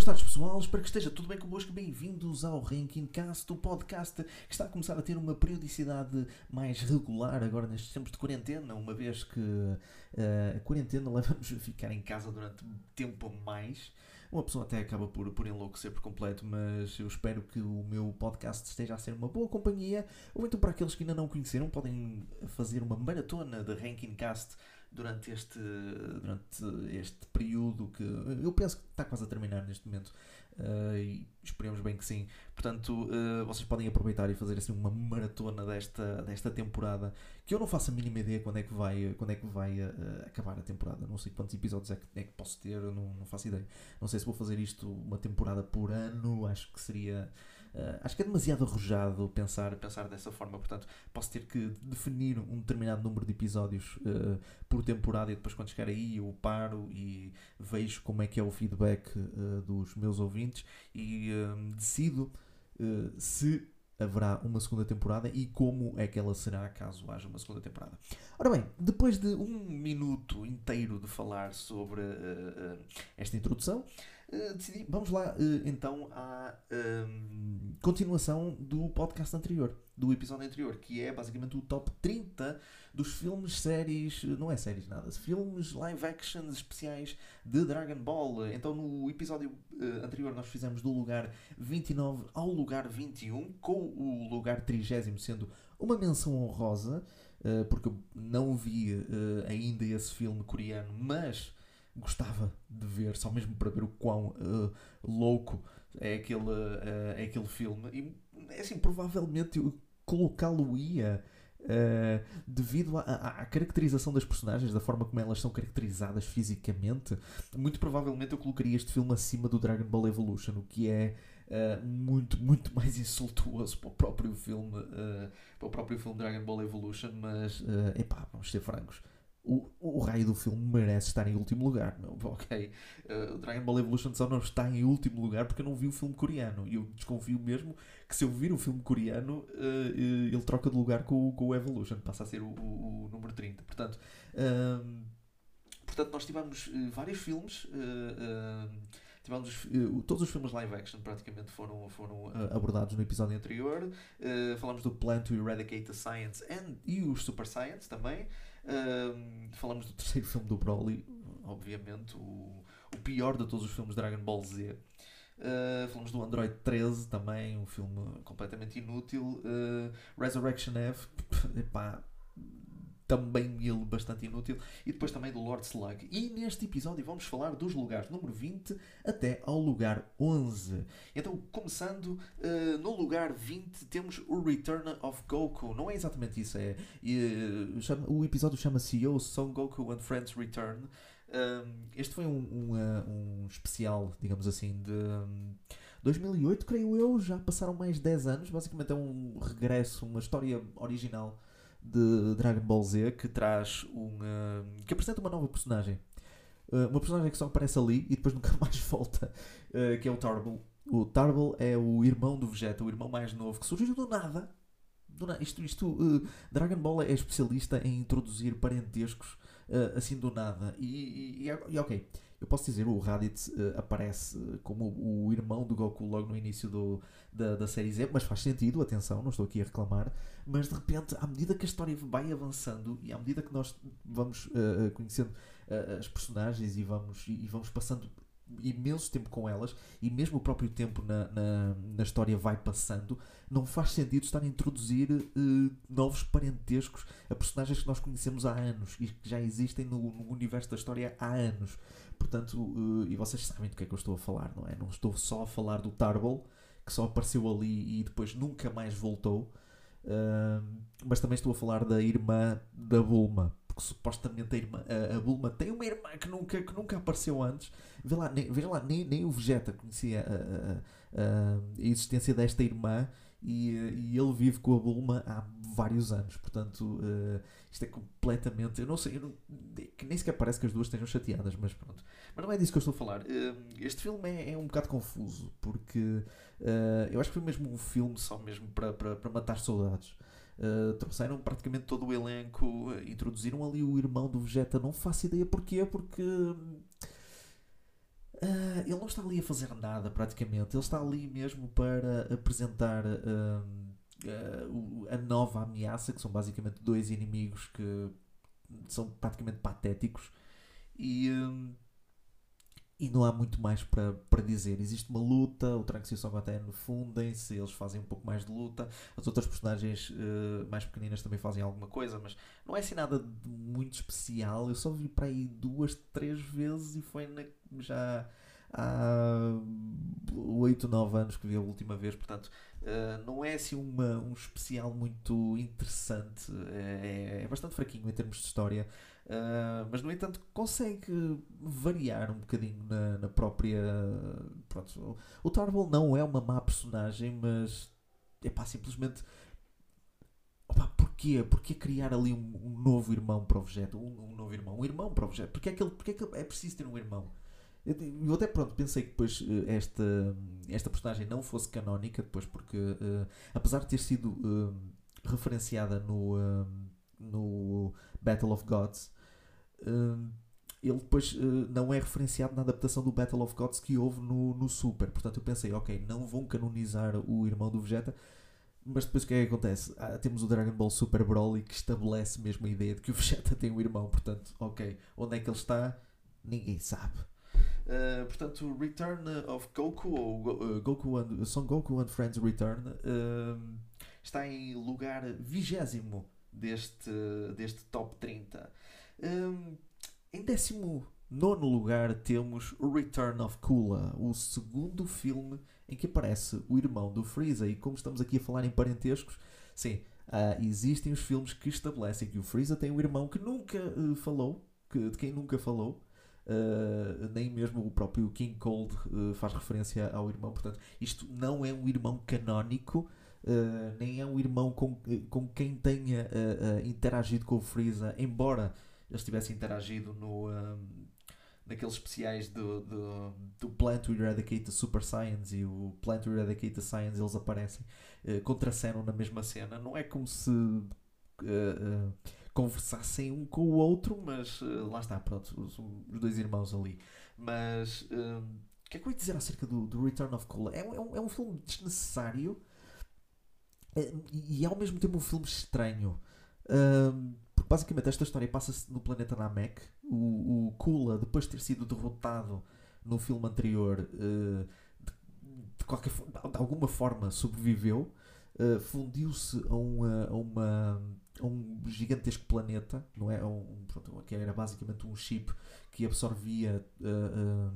boas tardes pessoal, espero que esteja tudo bem convosco. Bem-vindos ao Ranking Cast, o podcast que está a começar a ter uma periodicidade mais regular agora nestes tempos de quarentena, uma vez que uh, a quarentena leva-nos a ficar em casa durante tempo a mais. Uma pessoa até acaba por, por enlouquecer por completo, mas eu espero que o meu podcast esteja a ser uma boa companhia. Ou então, para aqueles que ainda não conheceram, podem fazer uma maratona de Ranking Cast durante este, durante este período que eu penso que está quase a terminar neste momento uh, e esperemos bem que sim. Portanto, uh, vocês podem aproveitar e fazer assim uma maratona desta, desta temporada que eu não faço a mínima ideia quando é que vai, quando é que vai uh, acabar a temporada. Não sei quantos episódios é que, é que posso ter, não, não faço ideia. Não sei se vou fazer isto uma temporada por ano, acho que seria Uh, acho que é demasiado arrojado pensar, pensar dessa forma, portanto, posso ter que definir um determinado número de episódios uh, por temporada e depois, quando chegar aí, eu paro e vejo como é que é o feedback uh, dos meus ouvintes e decido se haverá uma segunda temporada e como é que ela será caso haja uma segunda temporada. Ora bem, depois de um minuto inteiro de falar sobre esta introdução, eh, decidi, vamos lá uh, então à um, ehm, continuação do podcast anterior, do episódio anterior, que é basicamente o top 30 dos filmes, séries, não é séries nada, filmes live actions especiais de Dragon Ball. Então no episódio uh, anterior nós fizemos do lugar 29 ao lugar 21, com o lugar 30 sendo uma menção honrosa, porque eu não vi ainda esse filme coreano, mas gostava de ver, só mesmo para ver o quão uh, louco é aquele, uh, é aquele filme. E é assim, provavelmente colocá-lo-ia uh, devido à, caracterização das personagens, da forma como elas são caracterizadas fisicamente. Muito provavelmente eu colocaria este filme acima do Dragon Ball Evolution, o que é. Uh, muito, muito mais insultuoso para o próprio filme, uh, para o próprio filme Dragon Ball Evolution, mas uh, epá, vamos ser francos o, o raio do filme merece estar em último lugar. Não, ok. Uh, Dragon Ball Evolution só não está em último lugar porque eu não vi o filme coreano. E eu desconfio mesmo que se eu vir o filme coreano, uh, uh, ele troca de lugar com, com o Evolution. Passa a ser o, o, o número 30. Portanto, ehm, portanto nós tivemos vários filmes. Tivemos, todos os filmes live action praticamente foram, foram abordados no episódio anterior. falamos do Plan to Eradicate the Science and, e os Super Science também. Falamos do terceiro filme do Broly, obviamente, o, o pior de todos os filmes de Dragon Ball Z. Uh, falamos do Android 13 também, um filme completamente inútil. Uh, Resurrection F, epá, também ele bastante inútil, e depois também do Lord Slug. E neste episódio vamos falar dos lugares número 20 até ao lugar 11. Então, começando uh, no lugar 20, temos o Return of Goku. Não é exatamente isso, é. Uh, chama, o episódio chama-se Yo Son Goku and Friends Return. Um, este foi um, um, uh, um, especial, digamos assim, de. Um, 2008, creio eu, já passaram mais 10 anos. Basicamente é um regresso, uma história original de Dragon Ball Z que traz um. Uh, que apresenta uma nova personagem. Uh, uma personagem que só aparece ali e depois nunca mais volta, uh, que é o Tarble. O Tarble é o irmão do Vegeta, o irmão mais novo, que surgiu do nada. Do na isto, isto Dragon Ball é especialista em introduzir parentescos assim do nada. E, e, e ok, eu posso dizer, o Raditz uh, aparece como o, irmão do Goku logo no início do, da, da série Z, mas faz sentido, atenção, não estou aqui a reclamar. Mas de repente, à medida que a história vai avançando e à medida que nós vamos uh, conhecendo uh, as personagens e vamos, e, e vamos passando imenso tempo com elas e mesmo o próprio tempo na, na, na história vai passando, não faz sentido estar a introduzir uh, novos parentescos a personagens que nós conhecemos há anos e que já existem no, no universo da história há anos. Portanto, uh, e vocês sabem do que é que eu estou a falar, não é? Não estou só a falar do Tarble, que só apareceu ali e depois nunca mais voltou, uh, mas também estou a falar da irmã da Bulma, porque supostamente a, irmã, a, a, Bulma tem uma irmã que nunca, que nunca apareceu antes. Vê lá, nem, veja lá, nem, nem o Vegeta conhecia a, a, a existência desta irmã e, e, ele vive com a Bulma há vários anos. Portanto, uh, isto é completamente. Eu não sei, eu não, nem sequer parece que as duas estejam chateadas, mas pronto. Mas não é disso que eu estou a falar. Uh, este filme é, é, um bocado confuso, porque uh, eu acho que foi mesmo um filme só mesmo para matar saudades. Uh, trouxeram praticamente todo o elenco, introduziram ali o irmão do Vegeta, não faço ideia porquê, porque Uh, ele não está ali a fazer nada, praticamente. Ele está ali mesmo para apresentar uh, a nova ameaça, que são basicamente dois inimigos que são praticamente patéticos. E, e não há muito mais para, para dizer. Existe uma luta, o Trunks e o Son Goten fundem-se, eles fazem um pouco mais de luta. As outras personagens uh, mais pequeninas também fazem alguma coisa, mas não é assim nada de muito especial. Eu só vi para aí duas, três vezes e foi na, já há 8, 9 anos que vi a última vez, portanto. Uh, não é assim uma, um especial muito interessante, é, é bastante fraquinho em termos de história. Uh, mas, no entanto, consegue variar um bocadinho na, na própria. Pronto, o Tarbell não é uma má personagem, mas é pá, simplesmente. Opa, porquê? Porquê criar ali um, um novo irmão para o Vegeta? Um, um, novo irmão, um irmão para o Vegeta? Porquê é que, ele, porquê é, que é preciso ter um irmão? Eu, até pronto, pensei que depois eh, esta, esta personagem não fosse canónica, depois porque uh, apesar de ter sido uh, referenciada no, no Battle of Gods, ele depois uh, não é referenciado na adaptação do Battle of Gods que houve no, no Super. Portanto, eu pensei, ok, não vão canonizar o irmão do Vegeta. Mas depois o que é que acontece? Ah, temos o Dragon Ball Super Broly que estabelece mesmo a ideia de que o Vegeta tem um irmão. Portanto, ok, onde é que ele está? Ninguém sabe. Uh, portanto, Return of Goku, ou uh, Goku and, Son Goku and Friends Return, uh, está em lugar vigésimo deste, deste top 30. Um, em 19 lugar temos Return of Kula, o segundo filme em que aparece o irmão do Freeza. E como estamos aqui a falar em parentescos, sim, uh, existem os filmes que estabelecem que o Freeza tem um irmão que nunca uh, falou, que, de quem nunca falou. Uh, nem mesmo o próprio King Cold faz referência ao irmão. Portanto, isto não é um irmão canónico. nem é um irmão com, com quem tenha interagido com o Freeza, embora eles tivessem interagido no, um, naqueles especiais do, do, do Plan to Eradicate the Super Science e o Plan to Eradicate the Science, eles aparecem, uh, contracenam na mesma cena. Não é como se uh, uh, conversassem um com o outro, mas uh, lá está, pronto, os, os, dois irmãos ali. Mas um, o que é que eu ia dizer acerca do, do Return of Cola? É, é, um, é um filme desnecessário é, e, e ao mesmo tempo um filme estranho. Um, basicamente esta história passa-se no planeta Namek. O, o Kula, depois de ter sido derrotado no filme anterior, uh, de, qualquer, de alguma forma sobreviveu, uh, fundiu-se a, uma, a, uma, a um gigantesco planeta, não é? Um, pronto, que era basicamente um chip que absorvia uh,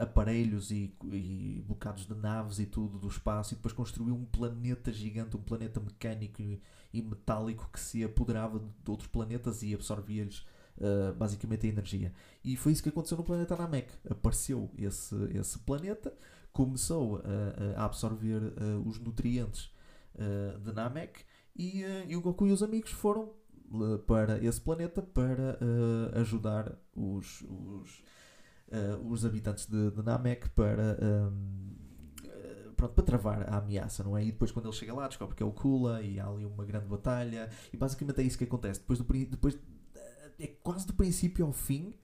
aparelhos e, e bocados de naves e tudo do espaço e depois construiu um planeta gigante, um planeta mecânico e, e metálico que se apoderava de outros planetas e absorvia-lhes uh, basicamente a energia. E foi isso que aconteceu no planeta Namek. Apareceu esse, esse planeta, começou a, a absorver uh, os nutrientes uh, de Namek e, e, o Goku e os amigos foram para esse planeta para ajudar os, os, os habitantes de, de Namek para. Um, pronto, para travar a ameaça, não é? E depois quando ele chega lá descobre que é o Kula e há ali uma grande batalha e basicamente é isso que acontece. Depois, do, depois é quase do princípio ao fim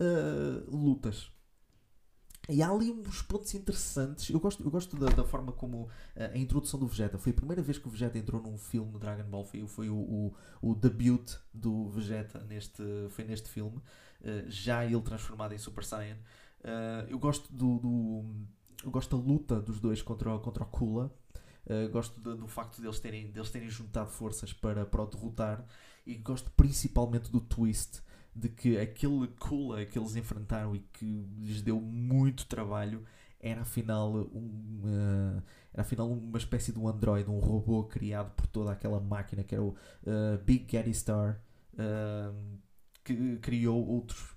uh, lutas. E há ali uns pontos interessantes. Eu gosto, eu gosto da, da forma como uh, a introdução do Vegeta. Foi a primeira vez que o Vegeta entrou num filme do Dragon Ball. Foi, foi o, o, o debut do Vegeta neste, foi neste filme. Uh, já ele transformado em Super Saiyan. eu gosto do, do eu gosto da luta dos dois contra o, contra o Kula. Uh, gosto do facto deles terem, deles terem juntado forças para, para o derrotar. E gosto principalmente do twist de que aquele Kula que eles enfrentaram e que lhes deu muito trabalho era afinal, um, uh, era afinal uma espécie de um androide, um robô criado por toda aquela máquina que era o uh, Big Gaddy Star, uh, que criou outros,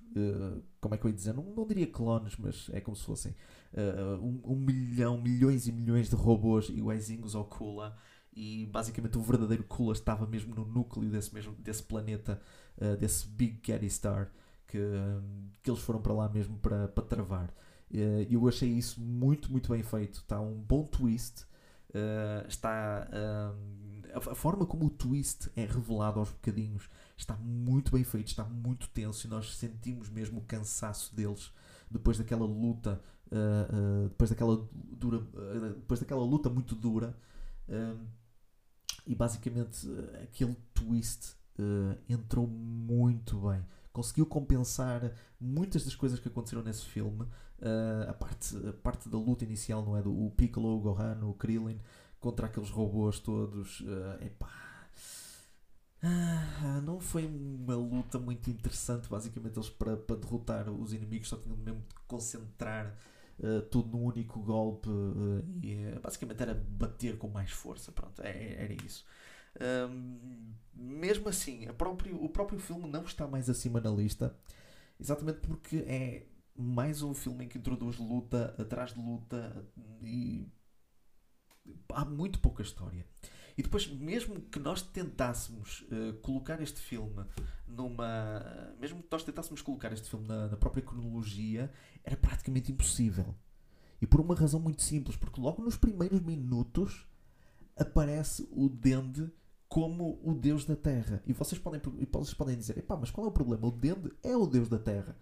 como é que eu ia dizer? Não, não diria clones, mas é como se fossem uh, um, um, milhão, milhões e milhões de robôs iguaizinhos ao Kula e basicamente o verdadeiro Kula estava mesmo no núcleo desse, mesmo, desse planeta, uh, desse Big Gaddy Star que, que eles foram para lá mesmo para, para travar. Uh, eu achei isso muito, muito bem feito. Está um bom twist. Uh, está a, a, forma como o twist é revelado aos bocadinhos está muito bem feito, está muito tenso e nós sentimos mesmo o cansaço deles depois daquela luta, uh, uh, depois daquela dura, uh, depois daquela luta muito dura, e basicamente aquele twist entrou muito bem. Conseguiu compensar muitas das coisas que aconteceram nesse filme. a, parte, a parte da luta inicial, não é? Do o Piccolo, o Gohan, o Krillin contra aqueles robôs todos. Uh. Ah, não foi uma luta muito interessante. Basicamente, eles para, para derrotar os inimigos só tinham mesmo de concentrar uh, tudo num único golpe uh, e uh, basicamente era bater com mais força. Pronto, é, é era isso. Um, mesmo assim, próprio, o próprio filme não está mais acima na lista, exatamente porque é mais um filme em que introduz luta atrás de luta e há muito pouca história. E depois, mesmo que nós tentássemos uh, colocar este filme numa. Mesmo que nós tentássemos colocar este filme na, na, própria cronologia, era praticamente impossível. E por uma razão muito simples, porque logo nos primeiros minutos aparece o Dende como o Deus da Terra. E vocês podem, vocês podem dizer: epá, mas qual é o problema? O Dende é o Deus da Terra.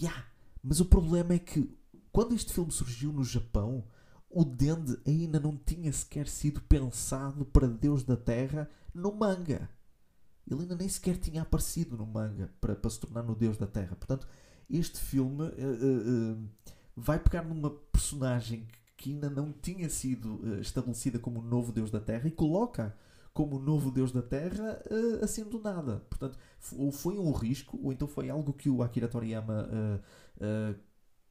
Yeah, mas o problema é que quando este filme surgiu no Japão o Dende ainda não tinha sequer sido pensado para Deus da Terra no manga. Ele ainda nem sequer tinha aparecido no manga para, para se tornar no Deus da Terra. Portanto, este filme uh, uh, uh, vai pegar numa personagem que ainda não tinha sido estabelecida como o novo Deus da Terra e coloca como o novo Deus da Terra assim do nada. Portanto, ou foi um risco, ou então foi algo que o Akira Toriyama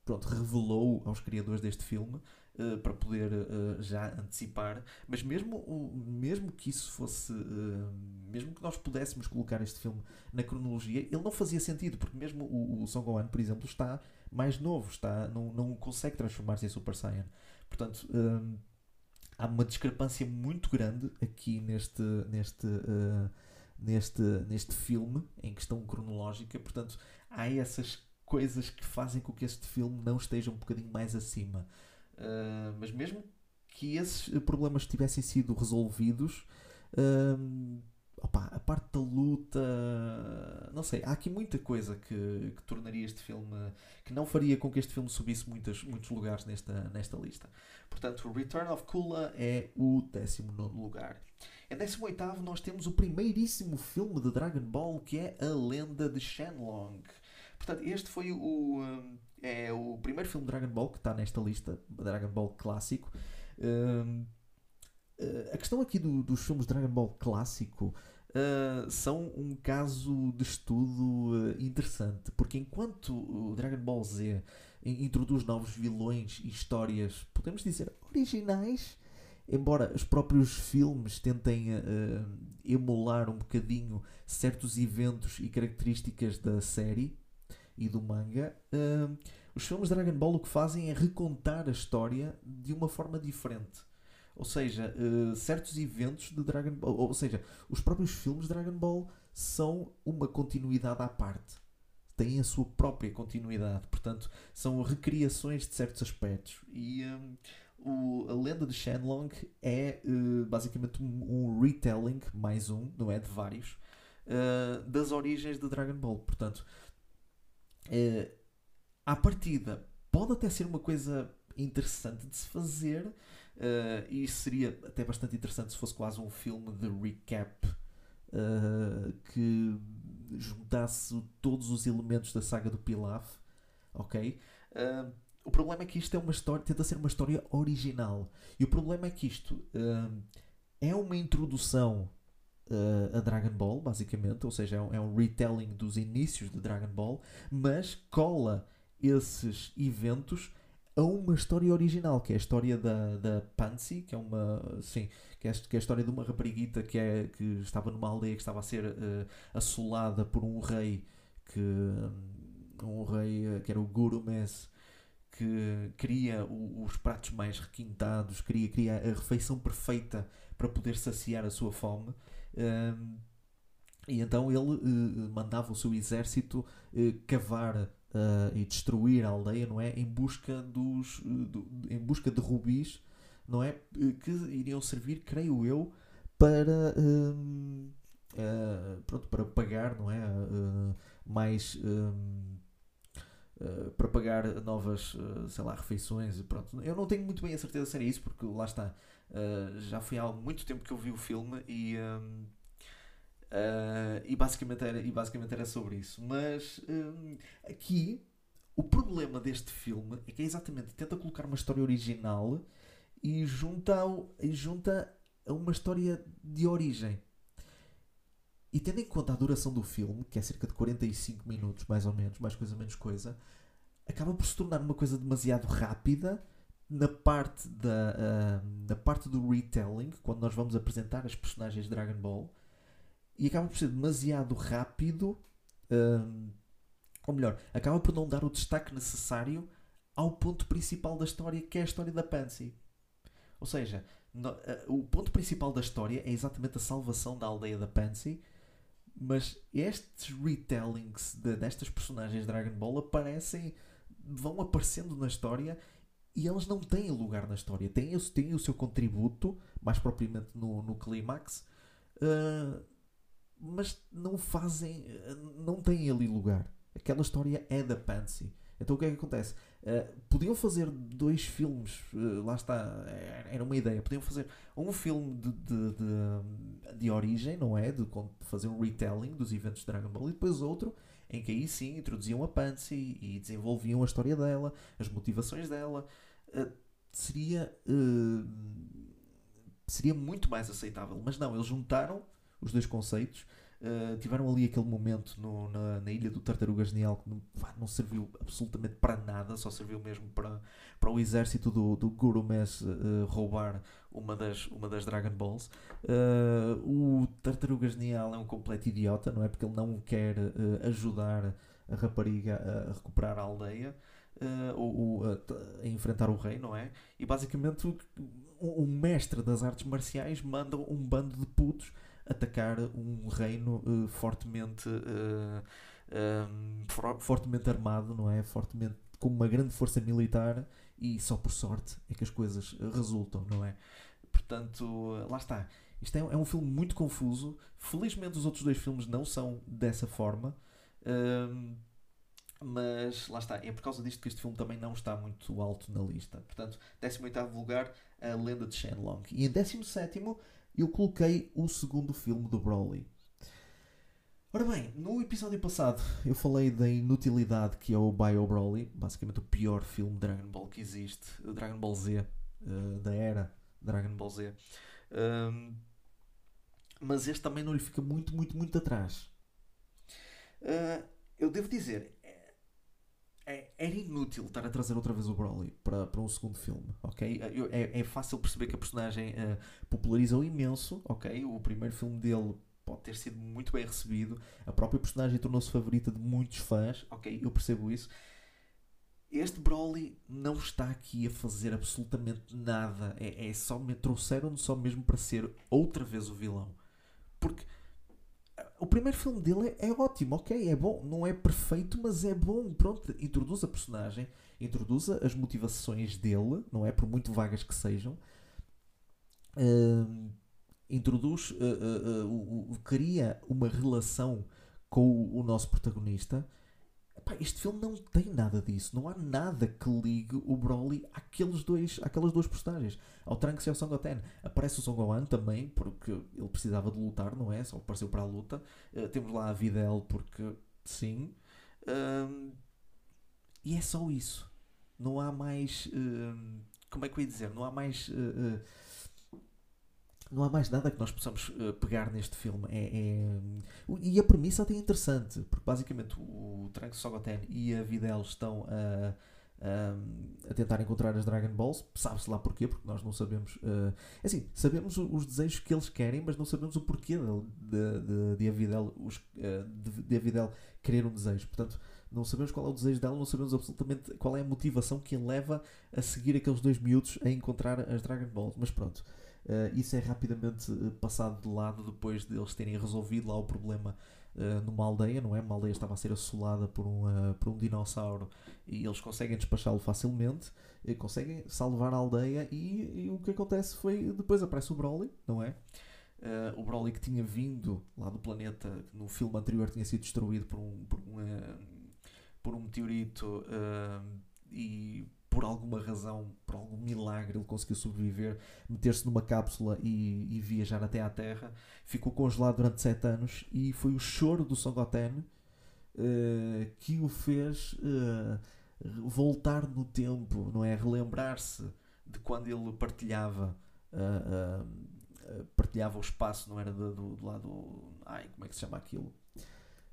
pronto, revelou aos criadores deste filme uh, para poder uh, já antecipar, mas mesmo, mesmo que isso fosse, uh, mesmo que nós pudéssemos colocar este filme na cronologia, ele não fazia sentido, porque mesmo o, o Son Gohan, por exemplo, está mais novo, está, não, não consegue transformar-se em Super Saiyan. Portanto, há uma discrepância muito grande aqui neste, neste, neste, neste filme, em questão cronológica, portanto, há essas coisas que fazem com que este filme não esteja um bocadinho mais acima. Uh, mas mesmo que esses problemas tivessem sido resolvidos, uh, opa, a parte da luta, não sei, há aqui muita coisa que, que, tornaria este filme, que não faria com que este filme subisse muitos, muitos lugares nesta, nesta lista. Portanto, Return of Kula é o 19 lugar. Em 18 nós temos o primeiríssimo filme de Dragon Ball que é A Lenda de Shenlong. Portanto, este foi o, é o primeiro filme de Dragon Ball que está nesta lista, Dragon Ball clássico. Uh, a questão aqui do, dos filmes Dragon Ball clássico uh, são um caso de estudo uh, interessante, porque enquanto o Dragon Ball Z introduz novos vilões e histórias, podemos dizer, originais, embora os próprios filmes tentem uh, emular um bocadinho certos eventos e características da série, e do manga, os filmes Dragon Ball o que fazem é recontar a história de uma forma diferente. Ou seja, uh, certos eventos de Dragon Ball, ou seja, os próprios filmes Dragon Ball são uma continuidade à parte. Têm a sua própria continuidade. Portanto, são recriações de certos aspectos. E um, o, a lenda de Shenlong é uh, basicamente um, um, retelling, mais um, não é? De vários, uh, das origens de Dragon Ball. Portanto, uh, à partida, pode até ser uma coisa interessante de se fazer. Uh, e seria até bastante interessante se fosse quase um filme de recap uh, que juntasse todos os elementos da saga do Pilaf. Ok? Uh, o problema é que isto é uma história, tenta ser uma história original. E o problema é que isto é uma introdução uh, a Dragon Ball, basicamente, ou seja, é um, é um, retelling dos inícios de Dragon Ball, mas cola esses eventos a uma história original, que é a história da, da Pansy, que é uma. Sim, que é, que é a história de uma rapariguita que, é, que estava numa aldeia que estava a ser uh, assolada por um rei que. Um rei uh, que era o Guru Mes que queria os pratos mais requintados, queria, queria a refeição perfeita para poder saciar a sua fome e então ele uh, mandava o seu exército uh, cavar uh, e destruir a aldeia, não é? Em busca dos, do, em busca de rubis, não é? Que iriam servir, creio eu, para pronto, para pagar, não é? mais para pagar novas, sei lá, refeições. Pronto. Eu não tenho muito bem a certeza se era isso, porque lá está. Uh, já foi há muito tempo que eu vi o filme e. Um, e, basicamente era, e basicamente era sobre isso. Mas um, aqui o problema deste filme é que é exatamente tenta colocar uma história original e junta, ao, e junta a uma história de origem. E tendo em conta a duração do filme, que é cerca de 45 minutos, mais ou menos, mais coisa menos coisa, acaba por se tornar uma coisa demasiado rápida na parte da, uh, parte do retelling, quando nós vamos apresentar as personagens de Dragon Ball, e acaba por ser demasiado rápido, uh, ou melhor, acaba por não dar o destaque necessário ao ponto principal da história, que é a história da Pansy. Ou seja, no, uh, o ponto principal da história é exatamente a salvação da aldeia da Pansy, mas estes retellings de, destas personagens de Dragon Ball aparecem, vão aparecendo na história e elas não têm lugar na história. Têm, têm o seu contributo, mais propriamente no, no clímax, uh, mas não fazem, não têm ali lugar. Aquela história é da Pansy. Então o que é que acontece? Uh, podiam fazer dois filmes, uh, lá está, era uma ideia. Podiam fazer um filme de, de, de, de origem, não é? De, de, fazer um retelling dos eventos de Dragon Ball e depois outro em que aí sim introduziam a Pansy e desenvolviam a história dela, as motivações dela. Uh, seria, seria muito mais aceitável, mas não, eles juntaram os dois conceitos Uh, tiveram ali aquele momento no, na, na, ilha do Tartaruga Genial que não, não, serviu absolutamente para nada, só serviu mesmo para, para o exército do, do Guru Mess uh, roubar uma das, uma das Dragon Balls. Uh, o Tartaruga Genial é um completo idiota, não é? Porque ele não quer ajudar a rapariga a recuperar a aldeia. Ou, a, a, enfrentar o rei, não é? E basicamente o, o mestre das artes marciais manda um bando de putos atacar um reino uh, fortemente uh, eh, um, for, fortemente armado, não é? Fortemente com uma grande força militar e só por sorte é que as coisas resultam, não é? Portanto, lá está. Isto é, é um filme muito confuso. Felizmente os outros dois filmes não são dessa forma. Um, mas lá está, é por causa disto que este filme também não está muito alto na lista. Portanto, 18 lugar, A Lenda de Shenlong. E em 17 eu coloquei o segundo filme do Broly. Ora bem, no episódio passado eu falei da inutilidade que é o Bio Broly, basicamente o pior filme de Dragon Ball que existe, Dragon Ball Z, uh, da era Dragon Ball Z. Um, mas este também não lhe fica muito, muito, muito atrás. Uh, eu devo dizer, é, era inútil estar a trazer outra vez o Broly para, para um segundo filme, ok? É, é fácil perceber que a personagem uh, popularizou imenso, ok? O primeiro filme dele pode ter sido muito bem recebido, a própria personagem tornou-se favorita de muitos fãs, ok? Eu percebo isso. Este Broly não está aqui a fazer absolutamente nada, é, é só, trouxeram-no só mesmo para ser outra vez o vilão. Porque o primeiro filme dele é, é, ótimo, ok, é bom, não é perfeito, mas é bom. Pronto, introduz a personagem, introduz as motivações dele, não é? Por muito vagas que sejam. Uh, introduz, uh, uh, cria uma relação com o, o nosso protagonista Epá, este filme não tem nada disso. Não há nada que ligue o Broly àqueles dois, àquelas duas personagens. Ao Trunks e ao Son Goten. Aparece o Son Gohan também, porque ele precisava de lutar, não é? Só apareceu para a luta. Uh, temos lá a Videl, porque sim. Uh, e é só isso. Não há mais. Uh, como é que eu ia dizer? Não há mais eh, eh, não há mais nada que nós possamos uh, pegar neste filme. É, é... E a premissa até é interessante, porque basicamente o Trunks Sogoten e a Videl estão a, a, a tentar encontrar as Dragon Balls. Sabe-se lá porquê, porque nós não sabemos. Uh, assim, sabemos os desejos que eles querem, mas não sabemos o porquê de, de, de, a Videl, os, uh, de, de a Videl querer um desejo. Portanto, não sabemos qual é o desejo dela, não sabemos absolutamente qual é a motivação que a leva a seguir aqueles dois miúdos a encontrar as Dragon Balls. Mas pronto. Uh, isso é rapidamente uh, passado de lado depois de eles terem resolvido lá o problema uh, numa aldeia, não é? Uma aldeia estava a ser assolada por um, por um dinossauro e eles conseguem despachá-lo facilmente, conseguem salvar a aldeia e, e, o que acontece foi depois aparece o Broly, não é? o Broly que tinha vindo lá do planeta, no filme anterior tinha sido destruído por um, por um, por um meteorito uh, e por alguma razão, por algum milagre, ele conseguiu sobreviver, meter-se numa cápsula e, e, viajar até à Terra. Ficou congelado durante 7 anos e foi o choro do Songoten uh, que o fez uh, voltar no tempo, não é? Relembrar-se de quando ele partilhava. Uh, partilhava o espaço, não era do, do lado. Ai, como é que se chama aquilo?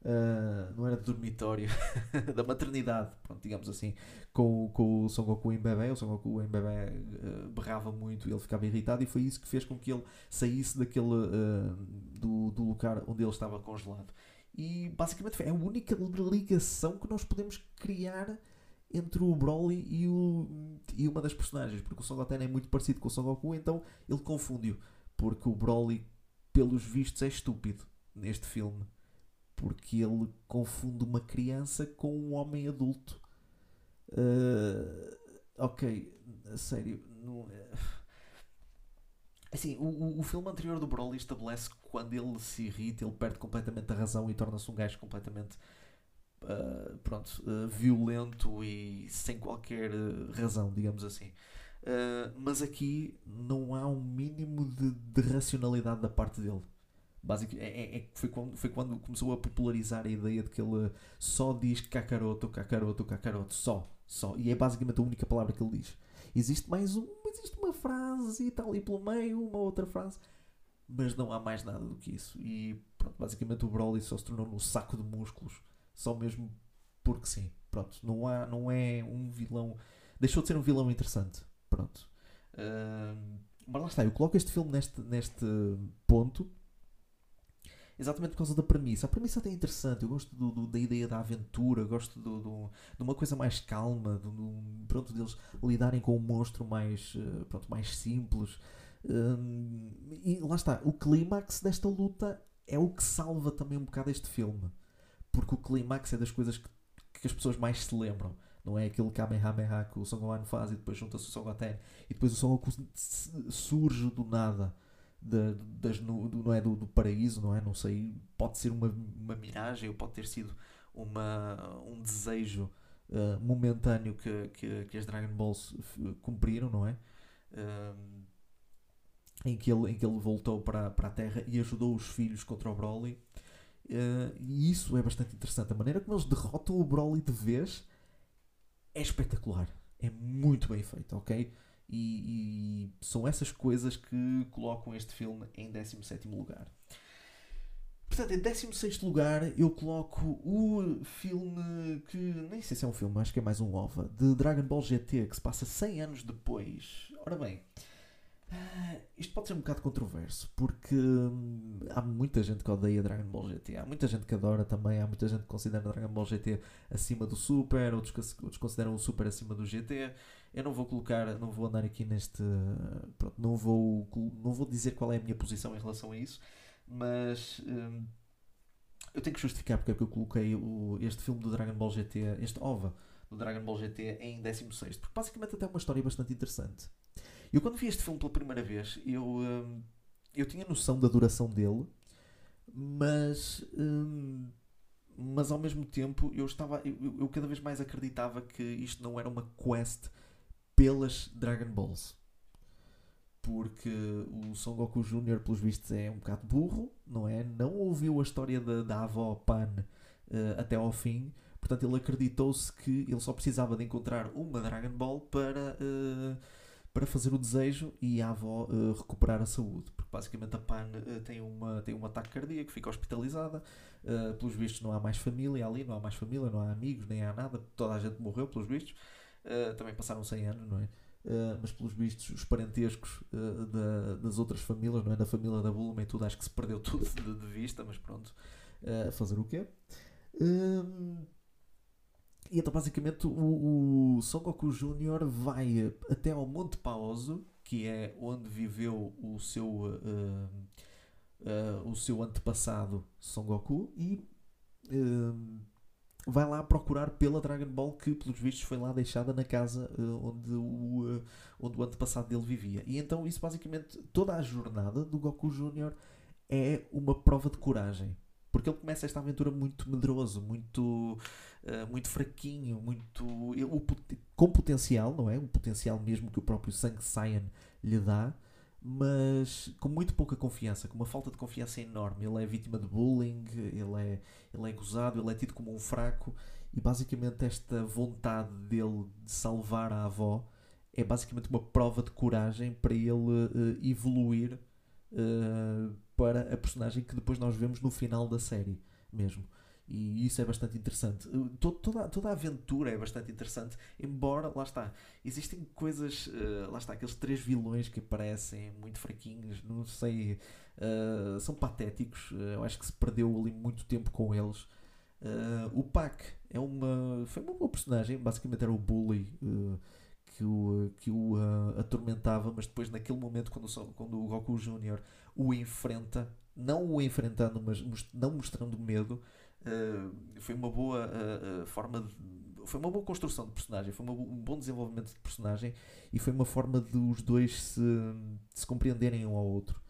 Uh, não era de dormitório, da maternidade, pronto, digamos assim, com, com o Son Goku em bebê. O Son Goku em bebê uh, berrava muito e ele ficava irritado, e foi isso que fez com que ele saísse daquele uh, do, do lugar onde ele estava congelado. E basicamente é a única ligação que nós podemos criar entre o Broly e, o, e uma das personagens, porque o Son Goten é muito parecido com o Son Goku, então ele confundiu, porque o Broly, pelos vistos, é estúpido neste filme porque ele confunde uma criança com um homem adulto. Uh, ok, sério, não é. Assim, o, o filme anterior do Broly estabelece que quando ele se irrita, ele perde completamente a razão e torna-se um gajo completamente uh, pronto, uh, violento e sem qualquer razão, digamos assim. mas aqui não há um mínimo de, de racionalidade da parte dele. Basic, é, é, é, foi, quando, foi quando começou a popularizar a ideia de que ele só diz cacaroto, cacaroto, cacaroto, só, só. E é basicamente a única palavra que ele diz. Existe mais um, existe uma frase e tal, e pelo meio uma outra frase, mas não há mais nada do que isso. E pronto, basicamente o Broly só se tornou um saco de músculos, só mesmo porque sim. Pronto, não, há, não é um vilão. Deixou de ser um vilão interessante. Pronto. Uh, mas lá está, eu coloco este filme neste, neste ponto exatamente por causa da premissa. A premissa até é interessante, eu gosto do, do, da ideia da aventura, gosto do, do, de uma coisa mais calma, do, pronto, deles lidarem com um monstro mais, eh, pronto, mais simples. Um, e lá está, o clímax desta luta é o que salva também um bocado este filme. Porque o clímax é das coisas que, que as pessoas mais se lembram. Não é aquele Kamehameha que o Son Gohan faz e depois junta-se o Son Goten e depois o Son Goku surge do nada de, das, do, não é, do, do, paraíso, não é? Não sei, pode ser uma, uma miragem ou pode ter sido uma, um desejo uh, momentâneo que, que, que, as Dragon Balls cumpriram, não é? Uh, em, que ele, em que ele voltou para, para a Terra e ajudou os filhos contra o Broly. Uh, e isso é bastante interessante. A maneira como eles derrotam o Broly de vez é espetacular. É muito bem feito, ok? E, e, são essas coisas que colocam este filme em 17 lugar. Portanto, em 16 lugar eu coloco o filme que nem sei se é um filme, acho que é mais um OVA, de Dragon Ball GT, que se passa 100 anos depois. Ora bem, isto pode ser um bocado controverso, porque hum, há muita gente que odeia Dragon Ball GT, há muita gente que adora também, há muita gente que considera Dragon Ball GT acima do Super, outros, que, outros consideram o Super acima do GT. Eu não vou colocar, não vou andar aqui neste. Pronto, não vou, não vou dizer qual é a minha posição em relação a isso, mas. Hum, eu tenho que justificar porque é que eu coloquei o, este filme do Dragon Ball GT, este OVA do Dragon Ball GT em 16, porque basicamente até é uma história bastante interessante. Eu quando vi este filme pela primeira vez, eu, hum, eu tinha noção da duração dele, mas, hum, mas ao mesmo tempo eu estava eu, eu, cada vez mais acreditava que isto não era uma quest pelas Dragon Balls. Porque o Son Goku Jr., pelos vistos, é um bocado burro, não é? Não ouviu a história da, da avó Pan uh, até ao fim, portanto ele acreditou-se que ele só precisava de encontrar uma Dragon Ball para. Uh, para fazer o desejo e a avó uh, recuperar a saúde. Porque basicamente a Pan uh, tem, uma, tem um ataque cardíaco, fica hospitalizada. Uh, pelos vistos, não há mais família ali, não há mais família, não há amigos, nem há nada. Toda a gente morreu, pelos vistos. também passaram 100 anos, não é? mas pelos vistos, os parentescos da, das outras famílias, não é? Da família da Bulma e tudo, acho que se perdeu tudo de, de vista, mas pronto. fazer o quê? E então, basicamente, o, o Son Goku Jr. vai até ao Monte Paoso, que é onde viveu o seu, uh, uh, o seu antepassado Son Goku, e uh, vai lá procurar pela Dragon Ball, que, pelos vistos, foi lá deixada na casa onde, o, onde o antepassado dele vivia. E então, isso basicamente, toda a jornada do Goku Jr. é uma prova de coragem Porque ele começa esta aventura muito medroso, muito, uh, muito fraquinho, muito. O, com potencial, não é? Um potencial mesmo que o próprio Sang Saiyan lhe dá, mas com muito pouca confiança, com uma falta de confiança enorme. Ele é vítima de bullying, ele é, ele é gozado, ele é tido como um fraco, e basicamente esta vontade dele de salvar a avó é basicamente uma prova de coragem para ele uh, evoluir uh, para a personagem que depois nós vemos no final da série mesmo. E isso é bastante interessante. Toda, toda a aventura é bastante interessante, embora, lá está, existem coisas, uh, lá está, aqueles três vilões que aparecem muito fraquinhos, não sei, uh, são patéticos. Uh, eu acho que se perdeu ali muito tempo com eles. o Pac é uma, foi uma boa personagem, basicamente era o bully que o, que o atormentava, mas depois, naquele momento, quando, quando o Goku Jr. o enfrenta, não o enfrentando, mas não mostrando medo Uh, foi uma boa uh, uh, forma de, foi uma boa construção de personagem, foi um bom desenvolvimento de personagem e foi uma forma de os dois se, se compreenderem um ao outro.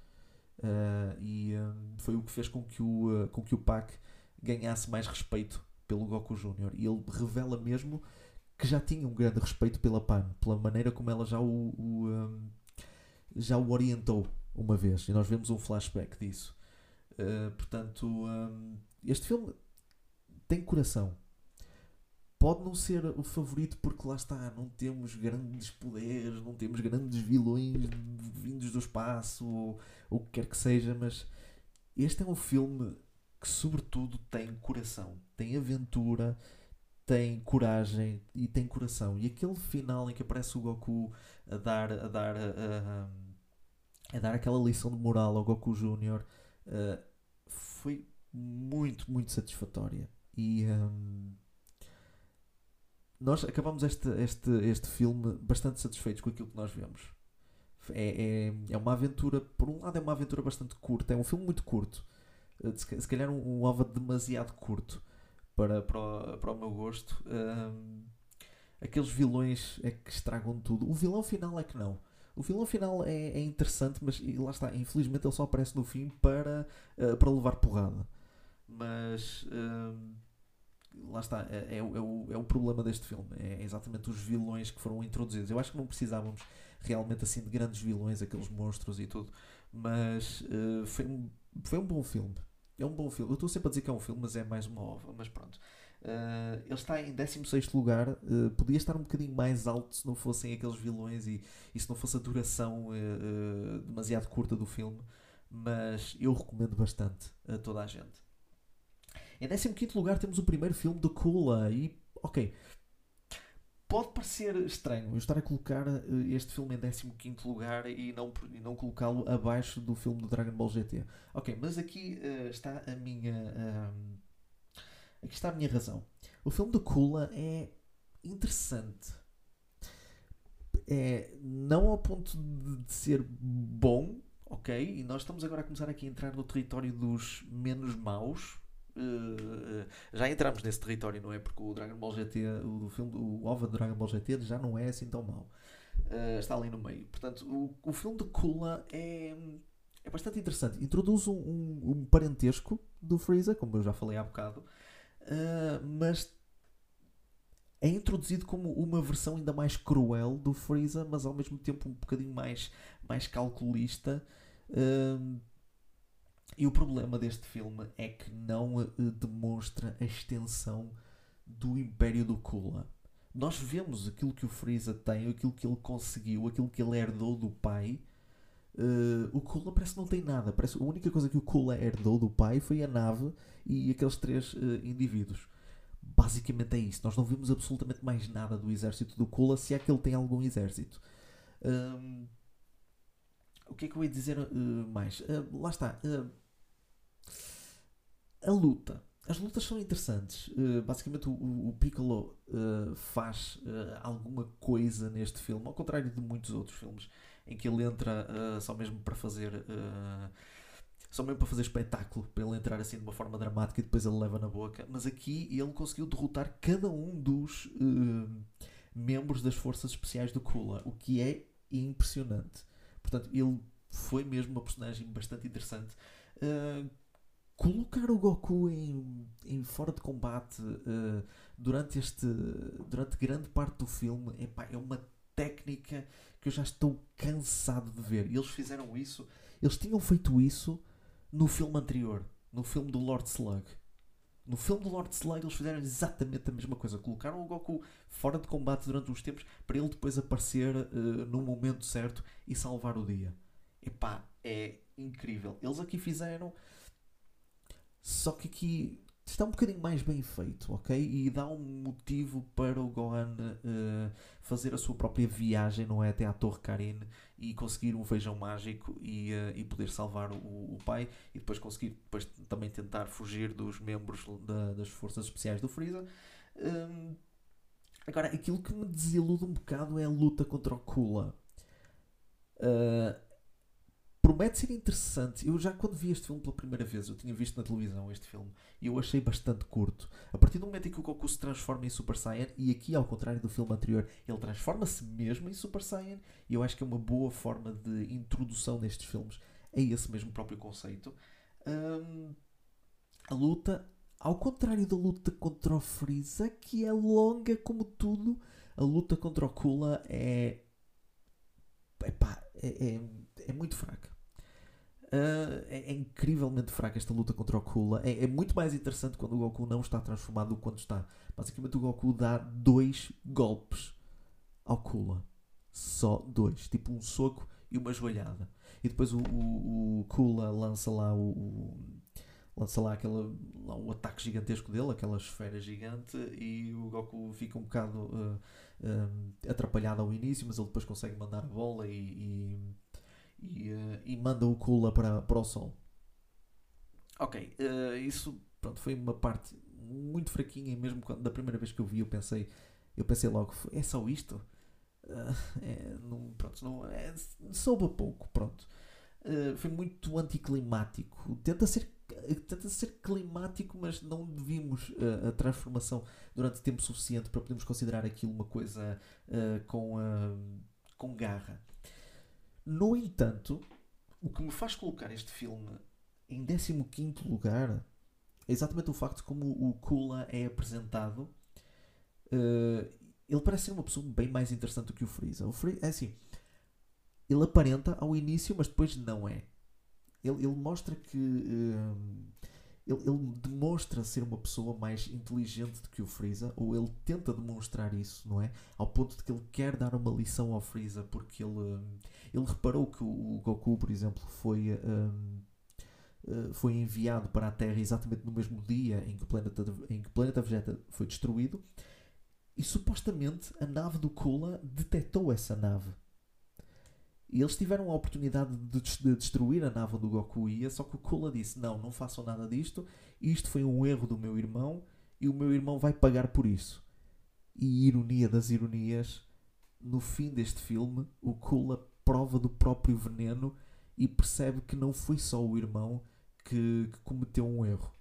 e foi o que fez com que o, com que o Pac ganhasse mais respeito pelo Goku Jr. E ele revela mesmo que já tinha um grande respeito pela Pan, pela maneira como ela já o, o um, já o orientou uma vez. E nós vemos um flashback disso. portanto, um, este filme tem coração. Pode não ser o favorito porque lá está, não temos grandes poderes, não temos grandes vilões vindos do espaço ou, o que quer que seja, mas este é um filme que sobretudo tem coração, tem aventura, tem coragem e tem coração. E aquele final em que aparece o Goku a dar a dar a, a, a dar aquela lição de moral ao Goku Júnior uh, foi muito, muito satisfatória. E um, nós acabamos este, este, este filme bastante satisfeitos com aquilo que nós vemos. É, é, é uma aventura, por um lado, é uma aventura bastante curta, é um filme muito curto. Eh, se calhar um, um OVA demasiado curto para, para, o, para o meu gosto. Um, aqueles vilões é que estragam tudo. O vilão final é que não. O vilão final é, é interessante, mas lá está, infelizmente ele só aparece no fim para, uh, para levar porrada. Mas lá está, é, é, é, o, é o problema deste filme. É exatamente os vilões que foram introduzidos. Eu acho que não precisávamos realmente assim de grandes vilões, aqueles monstros e tudo, mas uh, foi, um, foi um bom filme. É um bom filme. Eu estou sempre a dizer que é um filme, mas é mais uma ova. Mas pronto. Uh, ele está em 16 lugar. Uh, podia estar um bocadinho mais alto se não fossem aqueles vilões e, e se não fosse a duração demasiado curta do filme. Mas eu recomendo bastante a toda a gente. Em 15 lugar temos o primeiro filme do Kula e, ok, pode parecer estranho eu estar a colocar eh, este filme em 15 lugar e não, e não colocá-lo abaixo do filme do Dragon Ball GT. Ok, mas aqui uh, está a minha. Uh, aqui está a minha razão. O filme do Kula é interessante. É, não ao ponto de, de ser bom, ok? E nós estamos agora a começar aqui a entrar no território dos menos maus, Uh, já entramos nesse território, não é? Porque o Dragon Ball GT, o, filme, o OVA do Dragon Ball GT já não é assim tão mau. Uh, está ali no meio. Portanto, o, o filme de Kula é, é bastante interessante. Introduz um, um, um parentesco do Freeza, como eu já falei há bocado, uh, mas é introduzido como uma versão ainda mais cruel do Freeza, mas ao mesmo tempo um bocadinho mais, mais calculista. Uh, e o problema deste filme é que não uh, demonstra a extensão do Império do Kula. Nós vemos aquilo que o Freeza tem, aquilo que ele conseguiu, aquilo que ele herdou do pai. Uh, o Kula parece que não tem nada. Parece a única coisa que o Kula herdou do pai foi a nave e aqueles três uh, indivíduos. Basicamente é isso. Nós não vemos absolutamente mais nada do exército do Kula, se é que ele tem algum exército. Um, o que é que eu ia dizer uh, mais? Lá está. Uh, a luta. As lutas são interessantes. basicamente, o, o Piccolo faz alguma coisa neste filme, ao contrário de muitos outros filmes, em que ele entra só mesmo para fazer. só mesmo para fazer espetáculo, para ele entrar assim de uma forma dramática e depois ele leva na boca. Mas aqui ele conseguiu derrotar cada um dos membros das forças especiais do Kula, o que é impressionante. Portanto, ele foi mesmo uma personagem bastante interessante. Colocar o Goku em, em fora de combate uh, durante este durante grande parte do filme epá, é uma técnica que eu já estou cansado de ver. E eles fizeram isso, eles tinham feito isso no filme anterior, no filme do Lord Slug. No filme do Lord Slug eles fizeram exatamente a mesma coisa. Colocaram o Goku fora de combate durante uns tempos para ele depois aparecer uh, no momento certo e salvar o dia. Epá, é incrível. Eles aqui fizeram. Só que aqui está um bocadinho mais bem feito, ok? E dá um motivo para o Gohan uh, fazer a sua própria viagem, não é? Até à Torre Karin e conseguir um feijão mágico e, uh, e poder salvar o, o, pai e depois conseguir depois também tentar fugir dos membros da, das forças especiais do Freeza. Um, agora, aquilo que me desilude um bocado é a luta contra o Kula. Uh, promete ser interessante. Eu já quando vi este filme pela primeira vez, eu tinha visto na televisão este filme e eu achei bastante curto. A partir do momento em que o Goku se transforma em Super Saiyan, e aqui ao contrário do filme anterior, ele transforma-se mesmo em Super Saiyan, e eu acho que é uma boa forma de introdução nestes filmes a esse mesmo próprio conceito. Um, a luta, ao contrário da luta contra o Freeza, que é longa como tudo, a luta contra o Kula é. Epá, é, é, é muito fraca. Uh, é, é, incrivelmente fraca esta luta contra o Kula. É, é, muito mais interessante quando o Goku não está transformado do que quando está. Basicamente, o Goku dá dois golpes ao Kula. Só dois. Tipo um soco e uma joelhada. E depois o, o, o Kula lança lá o, o lança lá, aquela, lá um ataque gigantesco dele, aquela esfera gigante, e o Goku fica um bocado uh, uh, atrapalhado ao início, mas ele depois consegue mandar a bola e, e e, uh, e manda o Kula para, para o Sol. Ok, uh, isso pronto, foi uma parte muito fraquinha e mesmo quando, da primeira vez que eu vi eu pensei, eu pensei logo, é só isto? Uh, é, não, pronto, não, é, soube pouco, pronto. Uh, foi muito anticlimático. Tenta ser, tenta ser climático, mas não vimos uh, a transformação durante tempo suficiente para podermos considerar aquilo uma coisa com, com garra. No entanto, o que me faz colocar este filme em 15 lugar é exatamente o facto como o Kula é apresentado. Uh, ele parece ser uma pessoa bem mais interessante do que o Freeza. O é assim, ele aparenta ao início, mas depois não é. Ele, ele mostra que. Uh, ele, ele, demonstra ser uma pessoa mais inteligente do que o Freeza, ou ele tenta demonstrar isso, não é? Ao ponto de que ele quer dar uma lição ao Freeza, porque ele, ele reparou que o Goku, por exemplo, foi, um, eh, foi enviado para a Terra exatamente no mesmo dia em que o planeta, em que o planeta Vegeta foi destruído, e supostamente a nave do Kula detectou essa nave. E eles tiveram a oportunidade de, de destruir a nave do Goku ia, só que o Kula disse: Não, não façam nada disto. Isto foi um erro do meu irmão e o meu irmão vai pagar por isso. E ironia das ironias, no fim deste filme, o Kula prova do próprio veneno e percebe que não foi só o irmão que, que cometeu um erro.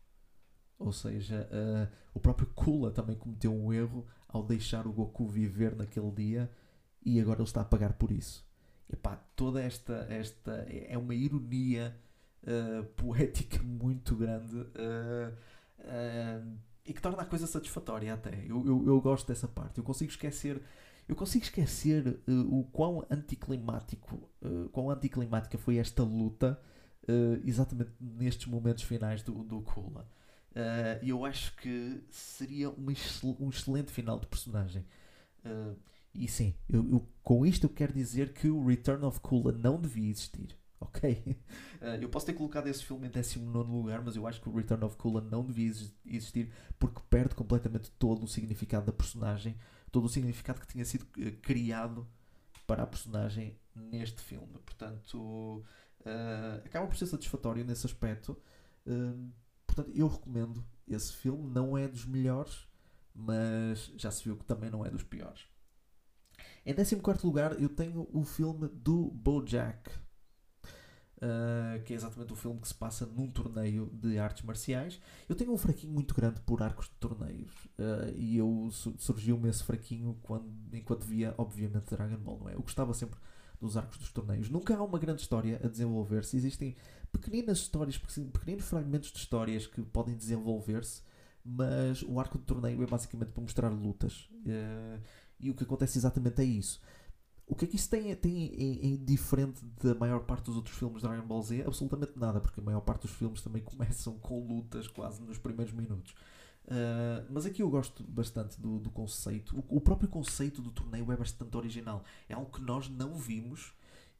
Ou seja, uh, o próprio Kula também cometeu um erro ao deixar o Goku viver naquele dia e agora ele está a pagar por isso. Epá, toda esta, esta é uma ironia uh, poética muito grande uh, uh, e que torna a coisa satisfatória até. Eu, eu, eu, gosto dessa parte. Eu consigo esquecer. Eu consigo esquecer o quão anticlimático, quão anticlimática foi esta luta exatamente nestes momentos finais do, do Kula. E eu acho que seria um, excelente final de personagem. Uh, e sim, eu, eu, com isto eu quero dizer que o Return of Kula não devia existir. Ok? Uh, eu posso ter colocado esse filme em 19 lugar, mas eu acho que o Return of Kula não devia existir porque perde completamente todo o significado da personagem, todo o significado que tinha sido uh, criado para a personagem neste filme. Portanto, uh, acaba por ser satisfatório nesse aspecto. portanto, eu recomendo esse filme. Não é dos melhores, mas já se viu que também não é dos piores. Em 14 lugar, eu tenho o filme do Bojack, uh, que é exatamente o filme que se passa num torneio de artes marciais. Eu tenho um fraquinho muito grande por arcos de torneios, uh, e eu surgiu-me esse fraquinho quando, enquanto via, obviamente, Dragon Ball, não é? Eu gostava sempre dos arcos dos torneios. Nunca há uma grande história a desenvolver-se. Existem pequeninas histórias, pequeninos fragmentos de histórias que podem desenvolver-se, mas o arco do torneio é basicamente para mostrar lutas. Uh, e o que acontece exatamente é isso. O que é que isso tem, tem em, em, diferente da maior parte dos outros filmes de Dragon Ball Z? Absolutamente nada, porque a maior parte dos filmes também começam com lutas quase nos primeiros minutos. Uh, mas aqui eu gosto bastante do, do conceito. O, o, próprio conceito do torneio é bastante original. É algo que nós não vimos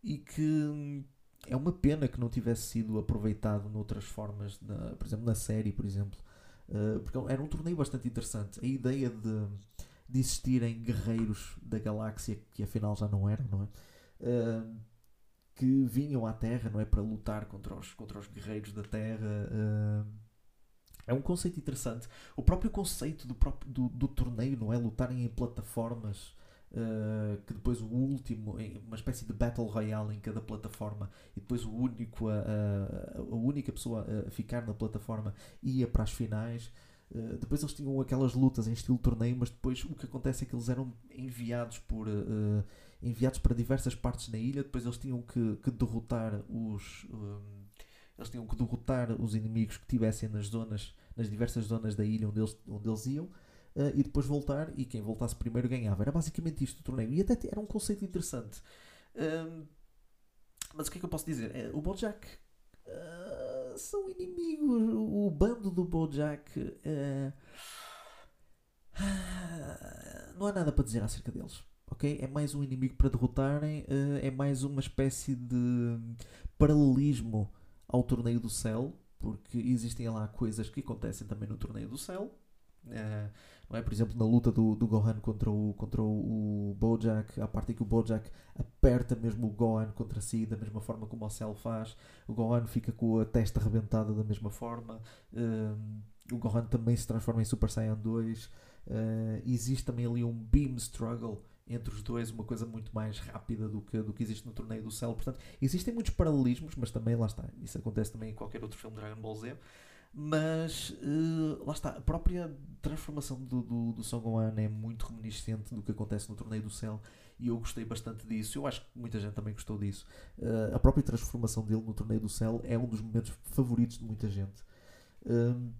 e que hum, é uma pena que não tivesse sido aproveitado noutras formas, na, por exemplo, na série, por exemplo. Uh, porque era um torneio bastante interessante. A ideia de, de existirem guerreiros da galáxia, que afinal já não eram, não é? Uh, que vinham à Terra, não é? Para lutar contra os, contra os guerreiros da Terra. Uh, é um conceito interessante. O próprio conceito do, próprio, do, do torneio, não é? Lutarem em plataformas. Uh, que depois o último, uma espécie de Battle Royale em cada plataforma, e depois o único, a, a, a única pessoa a ficar na plataforma ia para as finais. Uh, depois eles tinham aquelas lutas em estilo torneio, mas depois o que acontece é que eles eram enviados por uh, enviados para diversas partes na ilha. Depois eles tinham que, que derrotar os um, eles tinham que derrotar os inimigos que tivessem nas zonas, nas diversas zonas da ilha onde eles, onde eles iam. Uh, e depois voltar e quem voltasse primeiro ganhava. Era basicamente isto o torneio. E até era um conceito interessante. Uh, mas o que é que eu posso dizer? Uh, o Bojack são inimigos. O, bando do Bojack não há nada para dizer acerca deles. Ok? É mais um inimigo para derrotarem. é mais uma espécie de paralelismo ao Torneio do Céu, porque existem lá coisas que acontecem também no Torneio do Céu. Uh, não é? Por exemplo, na luta do, do Gohan contra o, contra o, Bojack, a parte em que o Bojack aperta mesmo o Gohan contra si, da mesma forma como o Cell faz, o Gohan fica com a testa arrebentada da mesma forma, uh, o Gohan também se transforma em Super Saiyan 2. Uh, eh, existe também ali um Beam Struggle entre os dois, uma coisa muito mais rápida do que, do que existe no Torneio do Céu. Portanto, existem muitos paralelismos, mas também, lá está, isso acontece também em qualquer outro filme de Dragon Ball Z. Mas uh, lá está, a própria transformação do, do, do é muito reminiscente do que acontece no Torneio do Céu e eu gostei bastante disso. Eu acho que muita gente também gostou disso. Uh, a própria transformação dele no Torneio do Céu é um dos momentos favoritos de muita gente. Uh,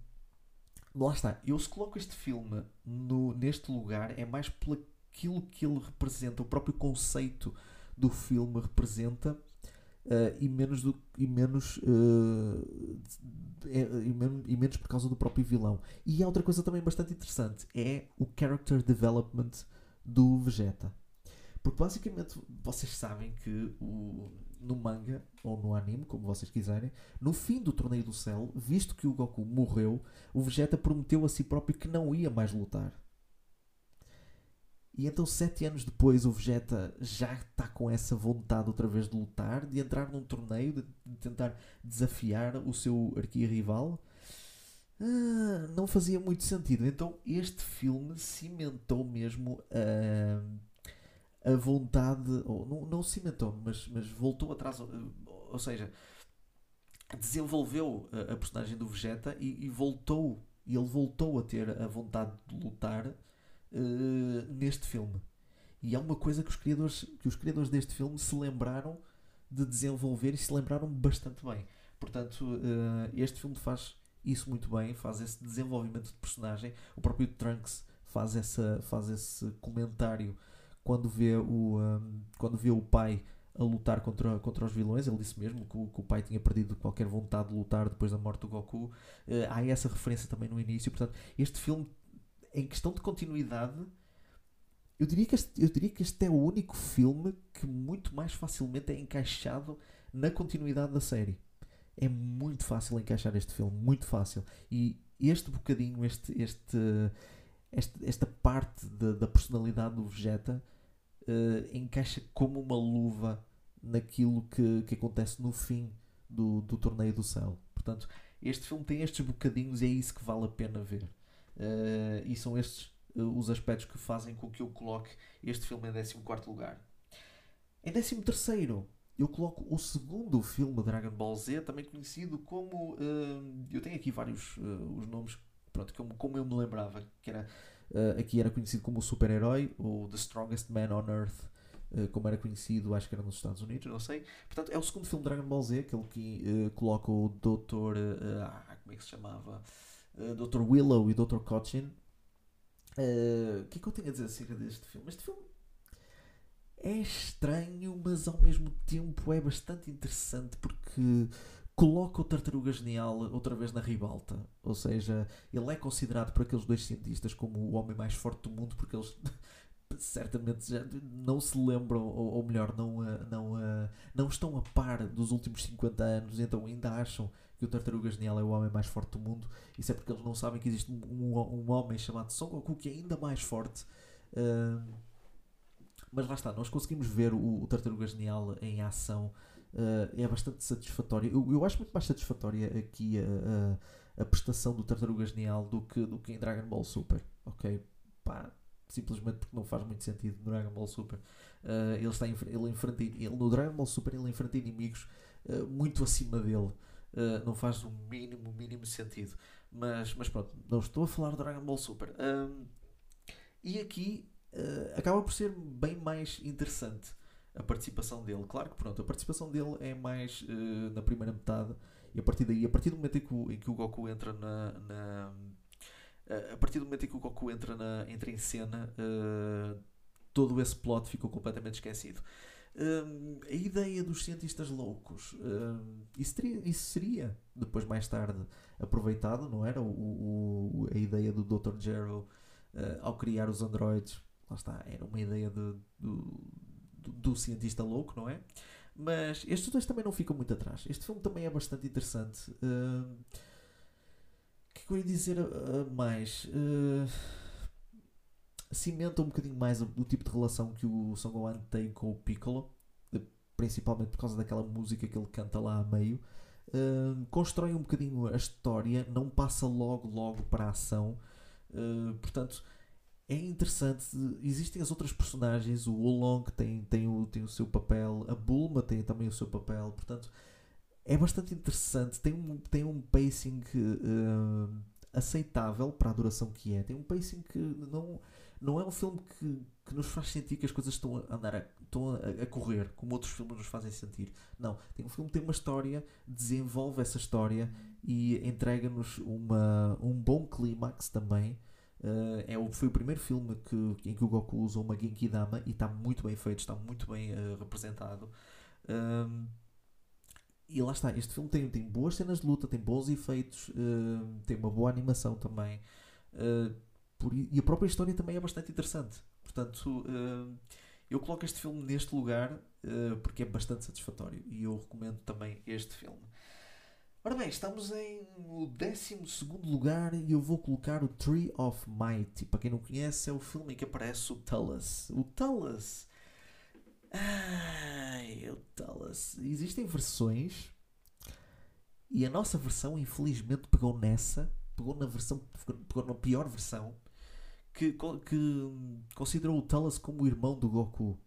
lá está, eu se coloco este filme no, neste lugar é mais pela aquilo que ele representa, o próprio conceito do filme representa, uh, e menos, do, e, menos, uh, e, menos, e menos por causa do próprio vilão. E há outra coisa também bastante interessante, é o character development do Vegeta. Porque basicamente vocês sabem que o, no manga, ou no anime, como vocês quiserem, no fim do Torneio do Céu, visto que o Goku morreu, o Vegeta prometeu a si próprio que não ia mais lutar. E então, sete anos depois, o Vegeta já está com essa vontade outra vez de lutar, de entrar num torneio, de, tentar desafiar o seu arqui-rival. Ah, não fazia muito sentido. Então, este filme cimentou mesmo a, a vontade, ou não, não cimentou, mas, mas voltou atrás, ou seja, desenvolveu a, a personagem do Vegeta e, e voltou, ele voltou a ter a vontade de lutar uh, neste filme. E é uma coisa que os, criadores, que os criadores deste filme se lembraram de desenvolver e se lembraram bastante bem. Portanto, uh, este filme faz isso muito bem, faz esse desenvolvimento de personagem. O próprio Trunks faz, essa, faz esse comentário quando vê o, um, ehm, quando vê o pai a lutar contra, contra os vilões. Ele disse mesmo que o, que o, pai tinha perdido qualquer vontade de lutar depois da morte do Goku. Uh, há essa referência também no início. Portanto, este filme em questão de continuidade, eu diria, que este, eu diria que este é o único filme que muito mais facilmente é encaixado na continuidade da série. É muito fácil encaixar este filme, muito fácil. E este bocadinho, este, este, este esta parte de, da personalidade do Vegeta uh, encaixa como uma luva naquilo que, que acontece no fim do, do Torneio do Céu. Portanto, este filme tem estes bocadinhos e é isso que vale a pena ver. Uh, e são estes uh, os aspectos que fazem com que eu coloque este filme em 14 lugar. Em 13, eu coloco o segundo filme Dragon Ball Z, também conhecido como. Uh, eu tenho aqui vários os nomes, pronto, como, como eu me lembrava, que era. aqui era conhecido como o super-herói, o The Strongest Man on Earth, como era conhecido, acho que era nos Estados Unidos, não sei. Portanto, é o segundo filme Dragon Ball Z, aquele que coloca o Dr. Uh, como é que se chamava? Dr. Willow e Dr. Cochin. O que é que eu tenho a dizer acerca deste filme? Este filme é estranho, mas ao mesmo tempo é bastante interessante porque coloca o Tartaruga Genial outra vez na ribalta. Ou seja, ele é considerado por aqueles dois cientistas como o homem mais forte do mundo porque eles certamente já não se lembram, ou, ou melhor, não, não, não estão a par dos últimos 50 anos, então ainda acham que o Tartaruga Genial é o homem mais forte do mundo. Isso é porque eles não sabem que existe um, um homem chamado Son Goku que é ainda mais forte. Uh, mas lá está, nós conseguimos ver o, o Tartaruga Genial em ação. Uh, é bastante satisfatório. Eu, eu acho muito mais satisfatória aqui a, a, a, prestação do Tartaruga Genial do que, do que em Dragon Ball Super. Ok? Pá, simplesmente porque não faz muito sentido no Dragon Ball Super. Uh, ele, está, ele enfrenta, ele, no Dragon Ball Super ele enfrenta inimigos uh, muito acima dele. Uh, não faz o mínimo, mínimo sentido. Mas, mas pronto, não estou a falar de Dragon Ball Super. e aqui acaba por ser bem mais interessante a participação dele. Claro que pronto, a participação dele é mais na primeira metade. E a partir daí, a partir do momento em que o, em que o Goku entra na, na a partir do momento em que o Goku entra, na, entra em cena, uh, todo esse plot ficou completamente esquecido. Uh, a ideia dos cientistas loucos, uh, isso, teria, isso, seria depois, mais tarde, aproveitado, não era? O, o a ideia do Dr. Gero ao criar os androides, lá está, era uma ideia de, do, do, do, cientista louco, não é? Mas estes dois também não ficam muito atrás. Este filme também é bastante interessante que eu ia dizer uh, mais? Uh, cimenta um bocadinho mais o, o, tipo de relação que o Son Gohan tem com o Piccolo, principalmente por causa daquela música que ele canta lá a meio. Uh, constrói um bocadinho a história, não passa logo, logo para a ação. Uh, portanto, é interessante. Existem as outras personagens. O Oolong tem, tem, o, tem o seu papel, a Bulma tem também o seu papel. Portanto, é bastante interessante, tem um, tem um pacing uh, aceitável para a duração que é. Tem um pacing que não, não é um filme que, que nos faz sentir que as coisas estão a andar a, estão a, a correr, como outros filmes nos fazem sentir. Não, tem um filme tem uma história, desenvolve essa história e entrega-nos uma, um bom clímax também. Uh, é o, foi o primeiro filme que, em que o Goku usou uma Genki Dama e está muito bem feito, está muito bem uh, representado. Um, e lá está, este filme tem, tem boas cenas de luta, tem bons efeitos, uh, tem uma boa animação também. Uh, por, e a própria história também é bastante interessante. Portanto, uh, eu coloco este filme neste lugar porque é bastante satisfatório. E eu recomendo também este filme. Ora bem, estamos em o 12 lugar e eu vou colocar o Tree of Might. E para quem não conhece, é o filme em que aparece o Tullus. O Tullus Ai, o Talas. Existem versões e a nossa versão, infelizmente, pegou nessa, pegou na versão, pegou na pior versão, que, que considerou o Talas como o irmão do Goku.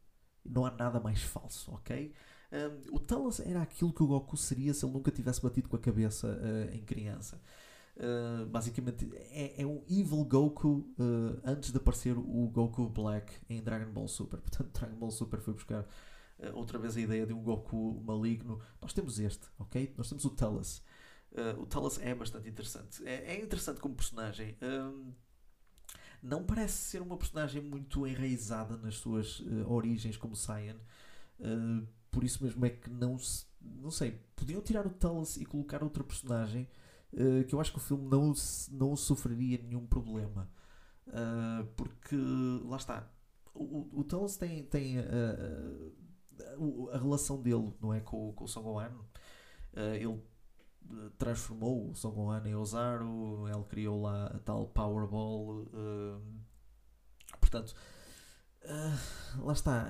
Não há nada mais falso, ok? Um, o Talas era aquilo que o Goku seria se ele nunca tivesse batido com a cabeça uh, em criança. Uh, basicamente é, é, um Evil Goku uh, antes de aparecer o Goku Black em Dragon Ball Super. Portanto, Dragon Ball Super foi buscar uh, outra vez a ideia de um Goku maligno. Nós temos este, ok? Nós temos o Talas. o Talas é bastante interessante. É, é interessante como personagem. Não parece ser uma personagem muito enraizada nas suas origens como Saiyan. por isso mesmo é que não se, não sei, podiam tirar o Talas e colocar outra personagem uh, que eu acho que o filme não, não sofreria nenhum problema. Uh, porque, lá está, o, o Talos tem, tem uh, a relação dele não é, com, com o Son Gohan. ele transformou o Son Gohan em Ozaru, ele criou lá a tal Powerball. portanto, lá está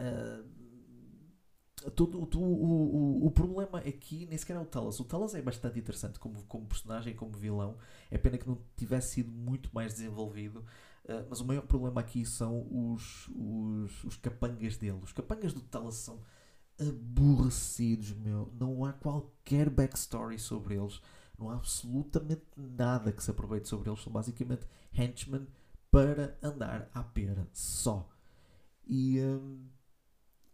Todo, o, o, o problema aqui nem sequer é o Talos. O Talos é bastante interessante como, como personagem, como vilão. É pena que não tivesse sido muito mais desenvolvido. Uh, mas o maior problema aqui são os, os, os capangas dele. Os capangas do Talos são aborrecidos, meu. Não há qualquer backstory sobre eles. Não há absolutamente nada que se aproveite sobre eles. São basicamente henchmen para andar à pera só. E. Um,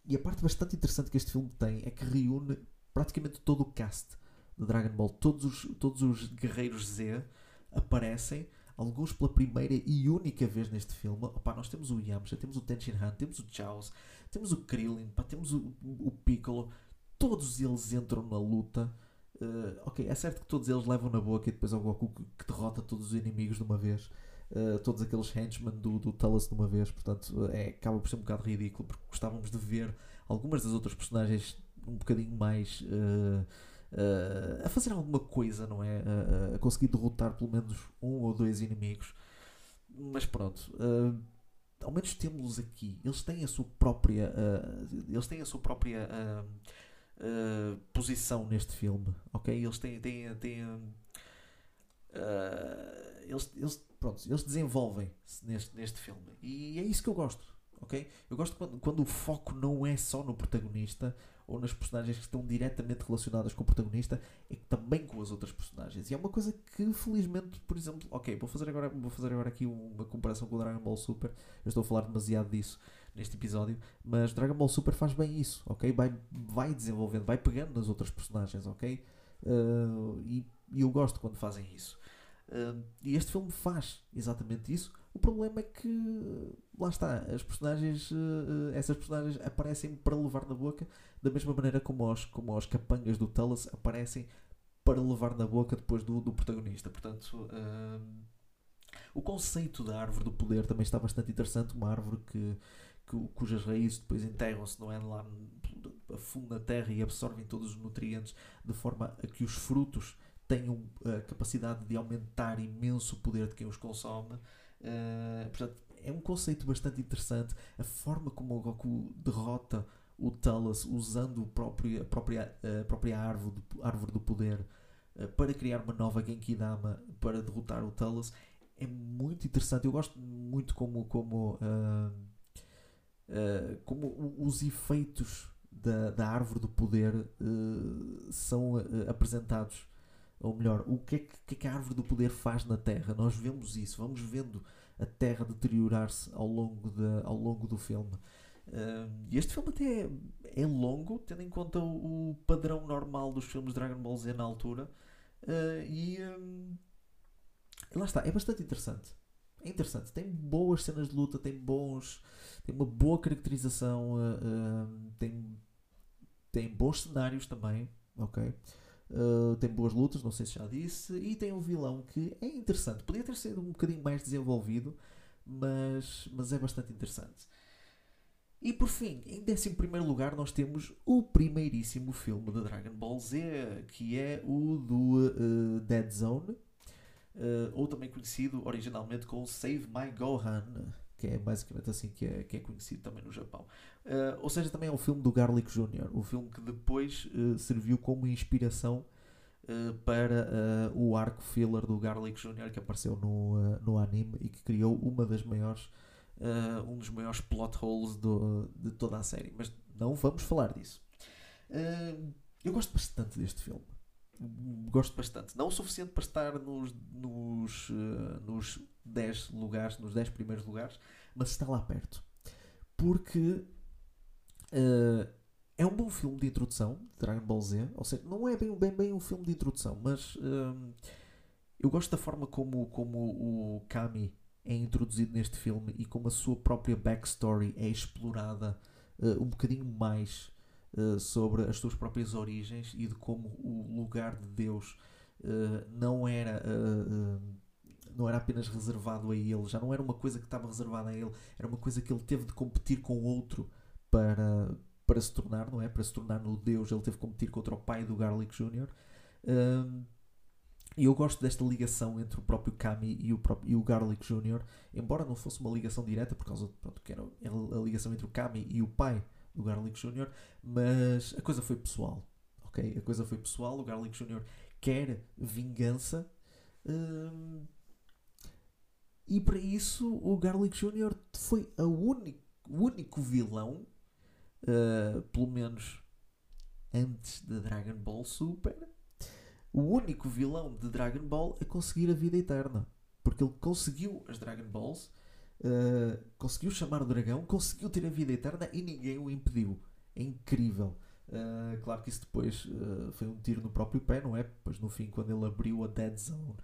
e a parte bastante interessante que este filme tem é que reúne praticamente todo o cast de Dragon Ball. Todos os, todos os guerreiros Z aparecem, alguns pela primeira e única vez neste filme. Opa, nós temos o Yamcha, temos o Tenshin Han, temos o Chaos, temos o Krillin, pá, temos o, o Piccolo. Todos eles entram na luta. Uh, ok, é certo que todos eles levam na boca e depois é o Goku que, que derrota todos os inimigos de uma vez. Uh, todos aqueles henchmen do, do Talos de uma vez, portanto é, acaba por ser um bocado ridículo porque gostávamos de ver algumas das outras personagens um bocadinho mais uh, uh, a fazer alguma coisa, não é? a conseguir derrotar pelo menos um ou dois inimigos, mas pronto. ao menos temos aqui, eles têm a sua própria, eles têm a sua própria posição neste filme, ok? Eles têm, têm, têm eles, eles pronto, eles desenvolvem-se neste, neste filme. E é isso que eu gosto, ok? Eu gosto quando, quando o foco não é só no protagonista ou nas personagens que estão diretamente relacionadas com o protagonista, é também com as outras personagens. E é uma coisa que, felizmente, por exemplo, ok, vou fazer agora, vou fazer agora aqui uma comparação com o Dragon Ball Super. Eu estou a falar demasiado disso neste episódio, mas Dragon Ball Super faz bem isso, ok? Vai, vai desenvolvendo, vai pegando nas outras personagens, ok? Uh, e, e eu gosto quando fazem isso. Uh, e este filme faz exatamente isso. O problema é que, lá está, as personagens, uh, essas personagens aparecem para levar na boca, da mesma maneira como os, como os capangas do Talos aparecem para levar na boca depois do, do protagonista. Portanto, uh, o conceito da árvore do poder também está bastante interessante. Uma árvore que, que cujas raízes depois enterram-se, não é? Lá a fundo na terra e absorvem todos os nutrientes de forma a que os frutos tenham a capacidade de aumentar imenso o poder de quem os consome. Uh, portanto, é um conceito bastante interessante. A forma como o Goku derrota o Talos usando o próprio, a, própria, a própria árvore, árvore do poder uh, para criar uma nova Genki Dama para derrotar o Talos é muito interessante. Eu gosto muito como, como, uh, como os efeitos da, da árvore do poder são apresentados ou melhor, o que é que, que, é que a árvore do poder faz na Terra? Nós vemos isso, vamos vendo a Terra deteriorar-se ao, longo ao longo do filme. Uh, este filme até é, é, longo, tendo em conta o, o, padrão normal dos filmes de Dragon Ball Z na altura. Uh, e um, lá está, é bastante interessante. É interessante, tem boas cenas de luta, tem bons. tem uma boa caracterização, uh, tem, tem bons cenários também, ok? Uh, tem boas lutas, não sei se já disse, e tem um vilão que é interessante. Podia ter sido um bocadinho mais desenvolvido, mas, mas é bastante interessante. E por fim, em 11 lugar, nós temos o primeiríssimo filme de Dragon Ball Z, que é o do uh, Dead Zone, uh, ou também conhecido originalmente como Save My Gohan que é basicamente assim que é, que é conhecido também no Japão. Uh, ou seja, também é o filme do Garlic Jr., o filme que depois uh, serviu como inspiração uh, para o arco filler do Garlic Jr., que apareceu no, no anime e que criou uma das maiores, um dos maiores plot holes do, de toda a série. Mas não vamos falar disso. eu gosto bastante deste filme gosto bastante. Não o suficiente para estar nos, nos, nos 10 lugares, nos 10 primeiros lugares, mas está lá perto. Porque uh, é um bom filme de introdução de Dragon Ball Z. Ou seja, não é bem, bem, bem um filme de introdução, mas uh, eu gosto da forma como, como o Kami é introduzido neste filme e como a sua própria backstory é explorada um bocadinho mais uh, sobre as suas próprias origens e de como o lugar de Deus uh, não era uh, não era apenas reservado a ele, já não era uma coisa que estava reservada a ele, era uma coisa que ele teve de competir com outro para, para se tornar, não é? Para se tornar no Deus, ele teve de competir contra o pai do Garlic Jr. E eu gosto desta ligação entre o próprio Kami e o, próprio, e o Garlic Jr., embora não fosse uma ligação direta, por causa de, pronto, que era a ligação entre o Kami e o pai do Garlic Jr., mas a coisa foi pessoal. Ok? A coisa foi pessoal. O Garlic Jr. quer vingança. Hum, e para isso o Garlic Jr. foi a único, o único vilão, uh, pelo menos antes de Dragon Ball Super, o único vilão de Dragon Ball a conseguir a vida eterna. Porque ele conseguiu as Dragon Balls uh, conseguiu chamar o dragão, conseguiu ter a vida eterna e ninguém o impediu. é incrível. Uh, claro que isso depois foi um tiro no próprio pé, não é? Pois no fim, quando ele abriu a Dead Zone,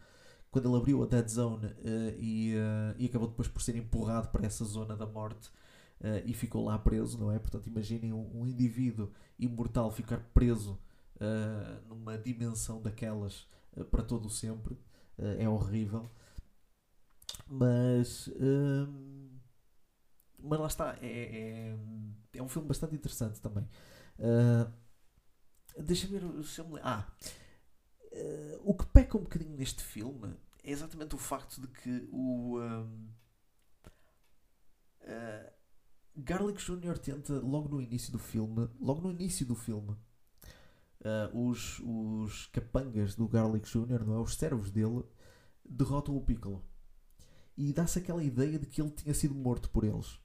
quando ele abriu a Dead Zone uh, e, e acabou depois por ser empurrado para essa zona da morte e ficou lá preso, não é? Portanto, imaginem um, um indivíduo imortal ficar preso numa dimensão daquelas para todo o sempre, é horrível. Mas. Hum, mas lá está, é, é, é, um filme bastante interessante também. Uh, Deixa-me ver se eu me Ah, uh, o que peca um bocadinho neste filme é exatamente o facto de que o. Um, uh, Garlic Jr. tenta, logo no início do filme, logo no início do filme, uh, os, os capangas do Garlic Jr., não é? Os servos dele, derrotam o Piccolo e dá-se aquela ideia de que ele tinha sido morto por eles.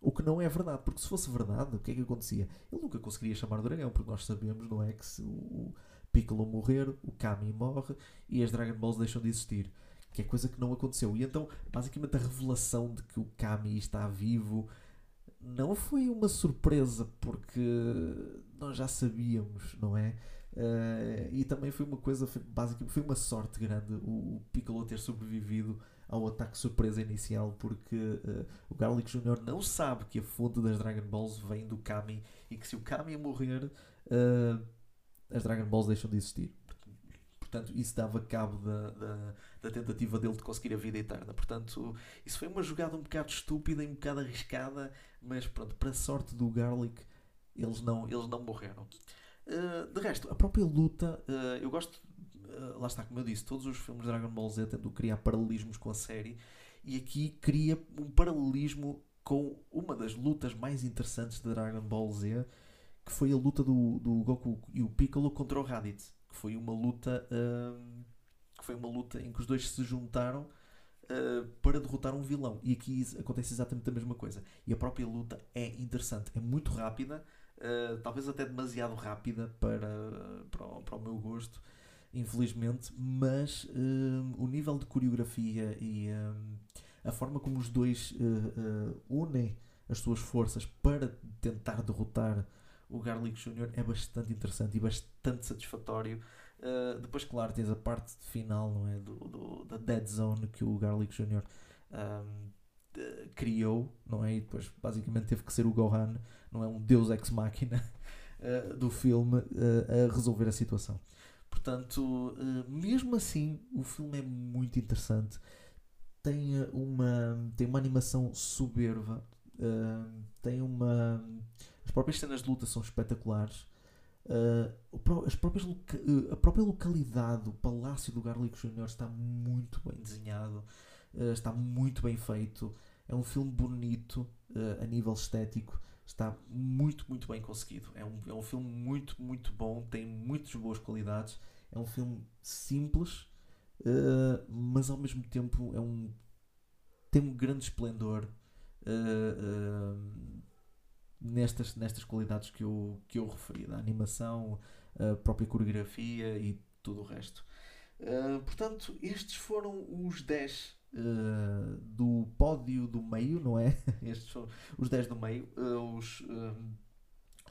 O que não é verdade, porque se fosse verdade, o que é que acontecia? Ele nunca conseguiria chamar o dragão, porque nós sabemos, não é? Que se o Piccolo morrer, o Kami morre e as Dragon Balls deixam de existir. Que é coisa que não aconteceu. E então, basicamente, a revelação de que o Kami está vivo não foi uma surpresa, porque nós já sabíamos, não é? Uh, e também foi uma coisa, foi, basicamente, foi uma sorte grande o, o Piccolo ter sobrevivido ao ataque surpresa inicial, porque uh, o Garlic Jr. não sabe que a fonte das Dragon Balls vem do Kami e que se o Kami morrer, uh, as Dragon Balls deixam de existir. Portanto, isso dava cabo da, da, da, tentativa dele de conseguir a vida eterna. Portanto, isso foi uma jogada um bocado estúpida e um bocado arriscada, mas pronto, para a sorte do Garlic, eles não, eles não morreram. Uh, de resto, a própria luta, uh, eu gosto eh, lá está, como eu disse, todos os filmes de Dragon Ball Z tentam criar paralelismos com a série e aqui cria um paralelismo com uma das lutas mais interessantes de Dragon Ball Z, que foi a luta do, do Goku e o Piccolo contra o Raditz, que foi uma luta uh, que foi uma luta em que os dois se juntaram uh, para derrotar um vilão. E aqui acontece exatamente a mesma coisa. E a própria luta é interessante, é muito rápida, uh, talvez até demasiado rápida para, para, o, para o meu gosto infelizmente, mas o nível de coreografia e a forma como os dois unem as suas forças para tentar derrotar o Garlic Jr. é bastante interessante e bastante satisfatório. depois, claro, tens a parte final não é? do, do da Dead Zone que o Garlic Jr. Um, criou, não é? E depois basicamente teve que ser o Gohan, não é? Um deus ex machina do filme a resolver a situação. Portanto, uh, mesmo assim, o filme é muito interessante. Tem eh, uma, tem uma animação soberba. Uh, tem uma. As próprias cenas de luta são espetaculares. Uh, as próprias a própria localidade, o Palácio do Garlic Jr. está muito bem desenhado, uh, está muito bem feito. É um filme bonito uh, a nível estético, está muito, muito bem conseguido. É um, é um filme muito, muito bom, tem muitas boas qualidades. É um filme simples, mas ao mesmo tempo é um, tem um grande esplendor uh, uh, nestas, nestas qualidades que eu, que eu referi, da animação, a própria coreografia e tudo o resto. portanto, estes foram os 10 do pódio do meio, não é? Estes são os 10 do meio. os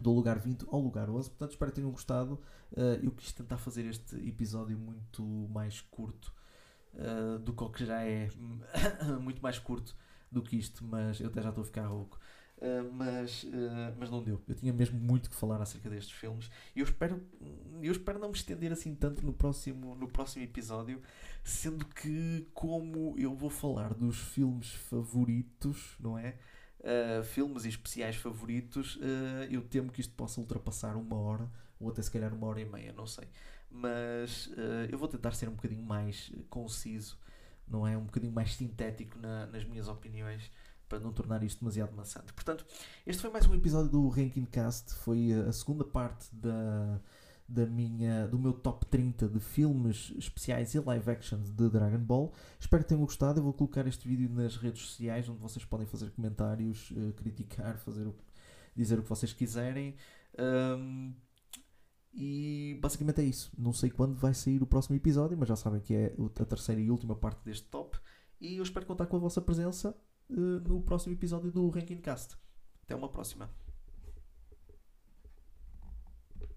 do lugar 20 ao lugar 11. Portanto, espero que tenham gostado. Uh, eu quis tentar fazer este episódio muito mais curto uh, do que o que já é muito mais curto do que isto, mas eu até já estou a ficar rouco. Uh, mas, mas não deu. Eu tinha mesmo muito que falar acerca destes filmes e eu espero, eu espero não me estender assim tanto no próximo, no próximo episódio, sendo que, como eu vou falar dos filmes favoritos, não é? uh, filmes e especiais favoritos, uh, eu temo que isto possa ultrapassar uma hora, ou até se calhar uma hora e meia, não sei. Mas uh, eu vou tentar ser um bocadinho mais conciso, não é? Um bocadinho mais sintético na, nas minhas opiniões para não tornar isto demasiado maçante. Portanto, este foi mais um episódio do Ranking Cast, foi a segunda parte da da minha, do meu top 30 de filmes especiais e live actions de Dragon Ball. Espero que tenham gostado. Eu vou colocar este vídeo nas redes sociais onde vocês podem fazer comentários, uh, criticar, fazer dizer o que vocês quiserem. Um, e basicamente é isso. Não sei quando vai sair o próximo episódio, mas já sabem que é a terceira e última parte deste top. E eu espero contar com a vossa presença no próximo episódio do Ranking Cast. Até uma próxima.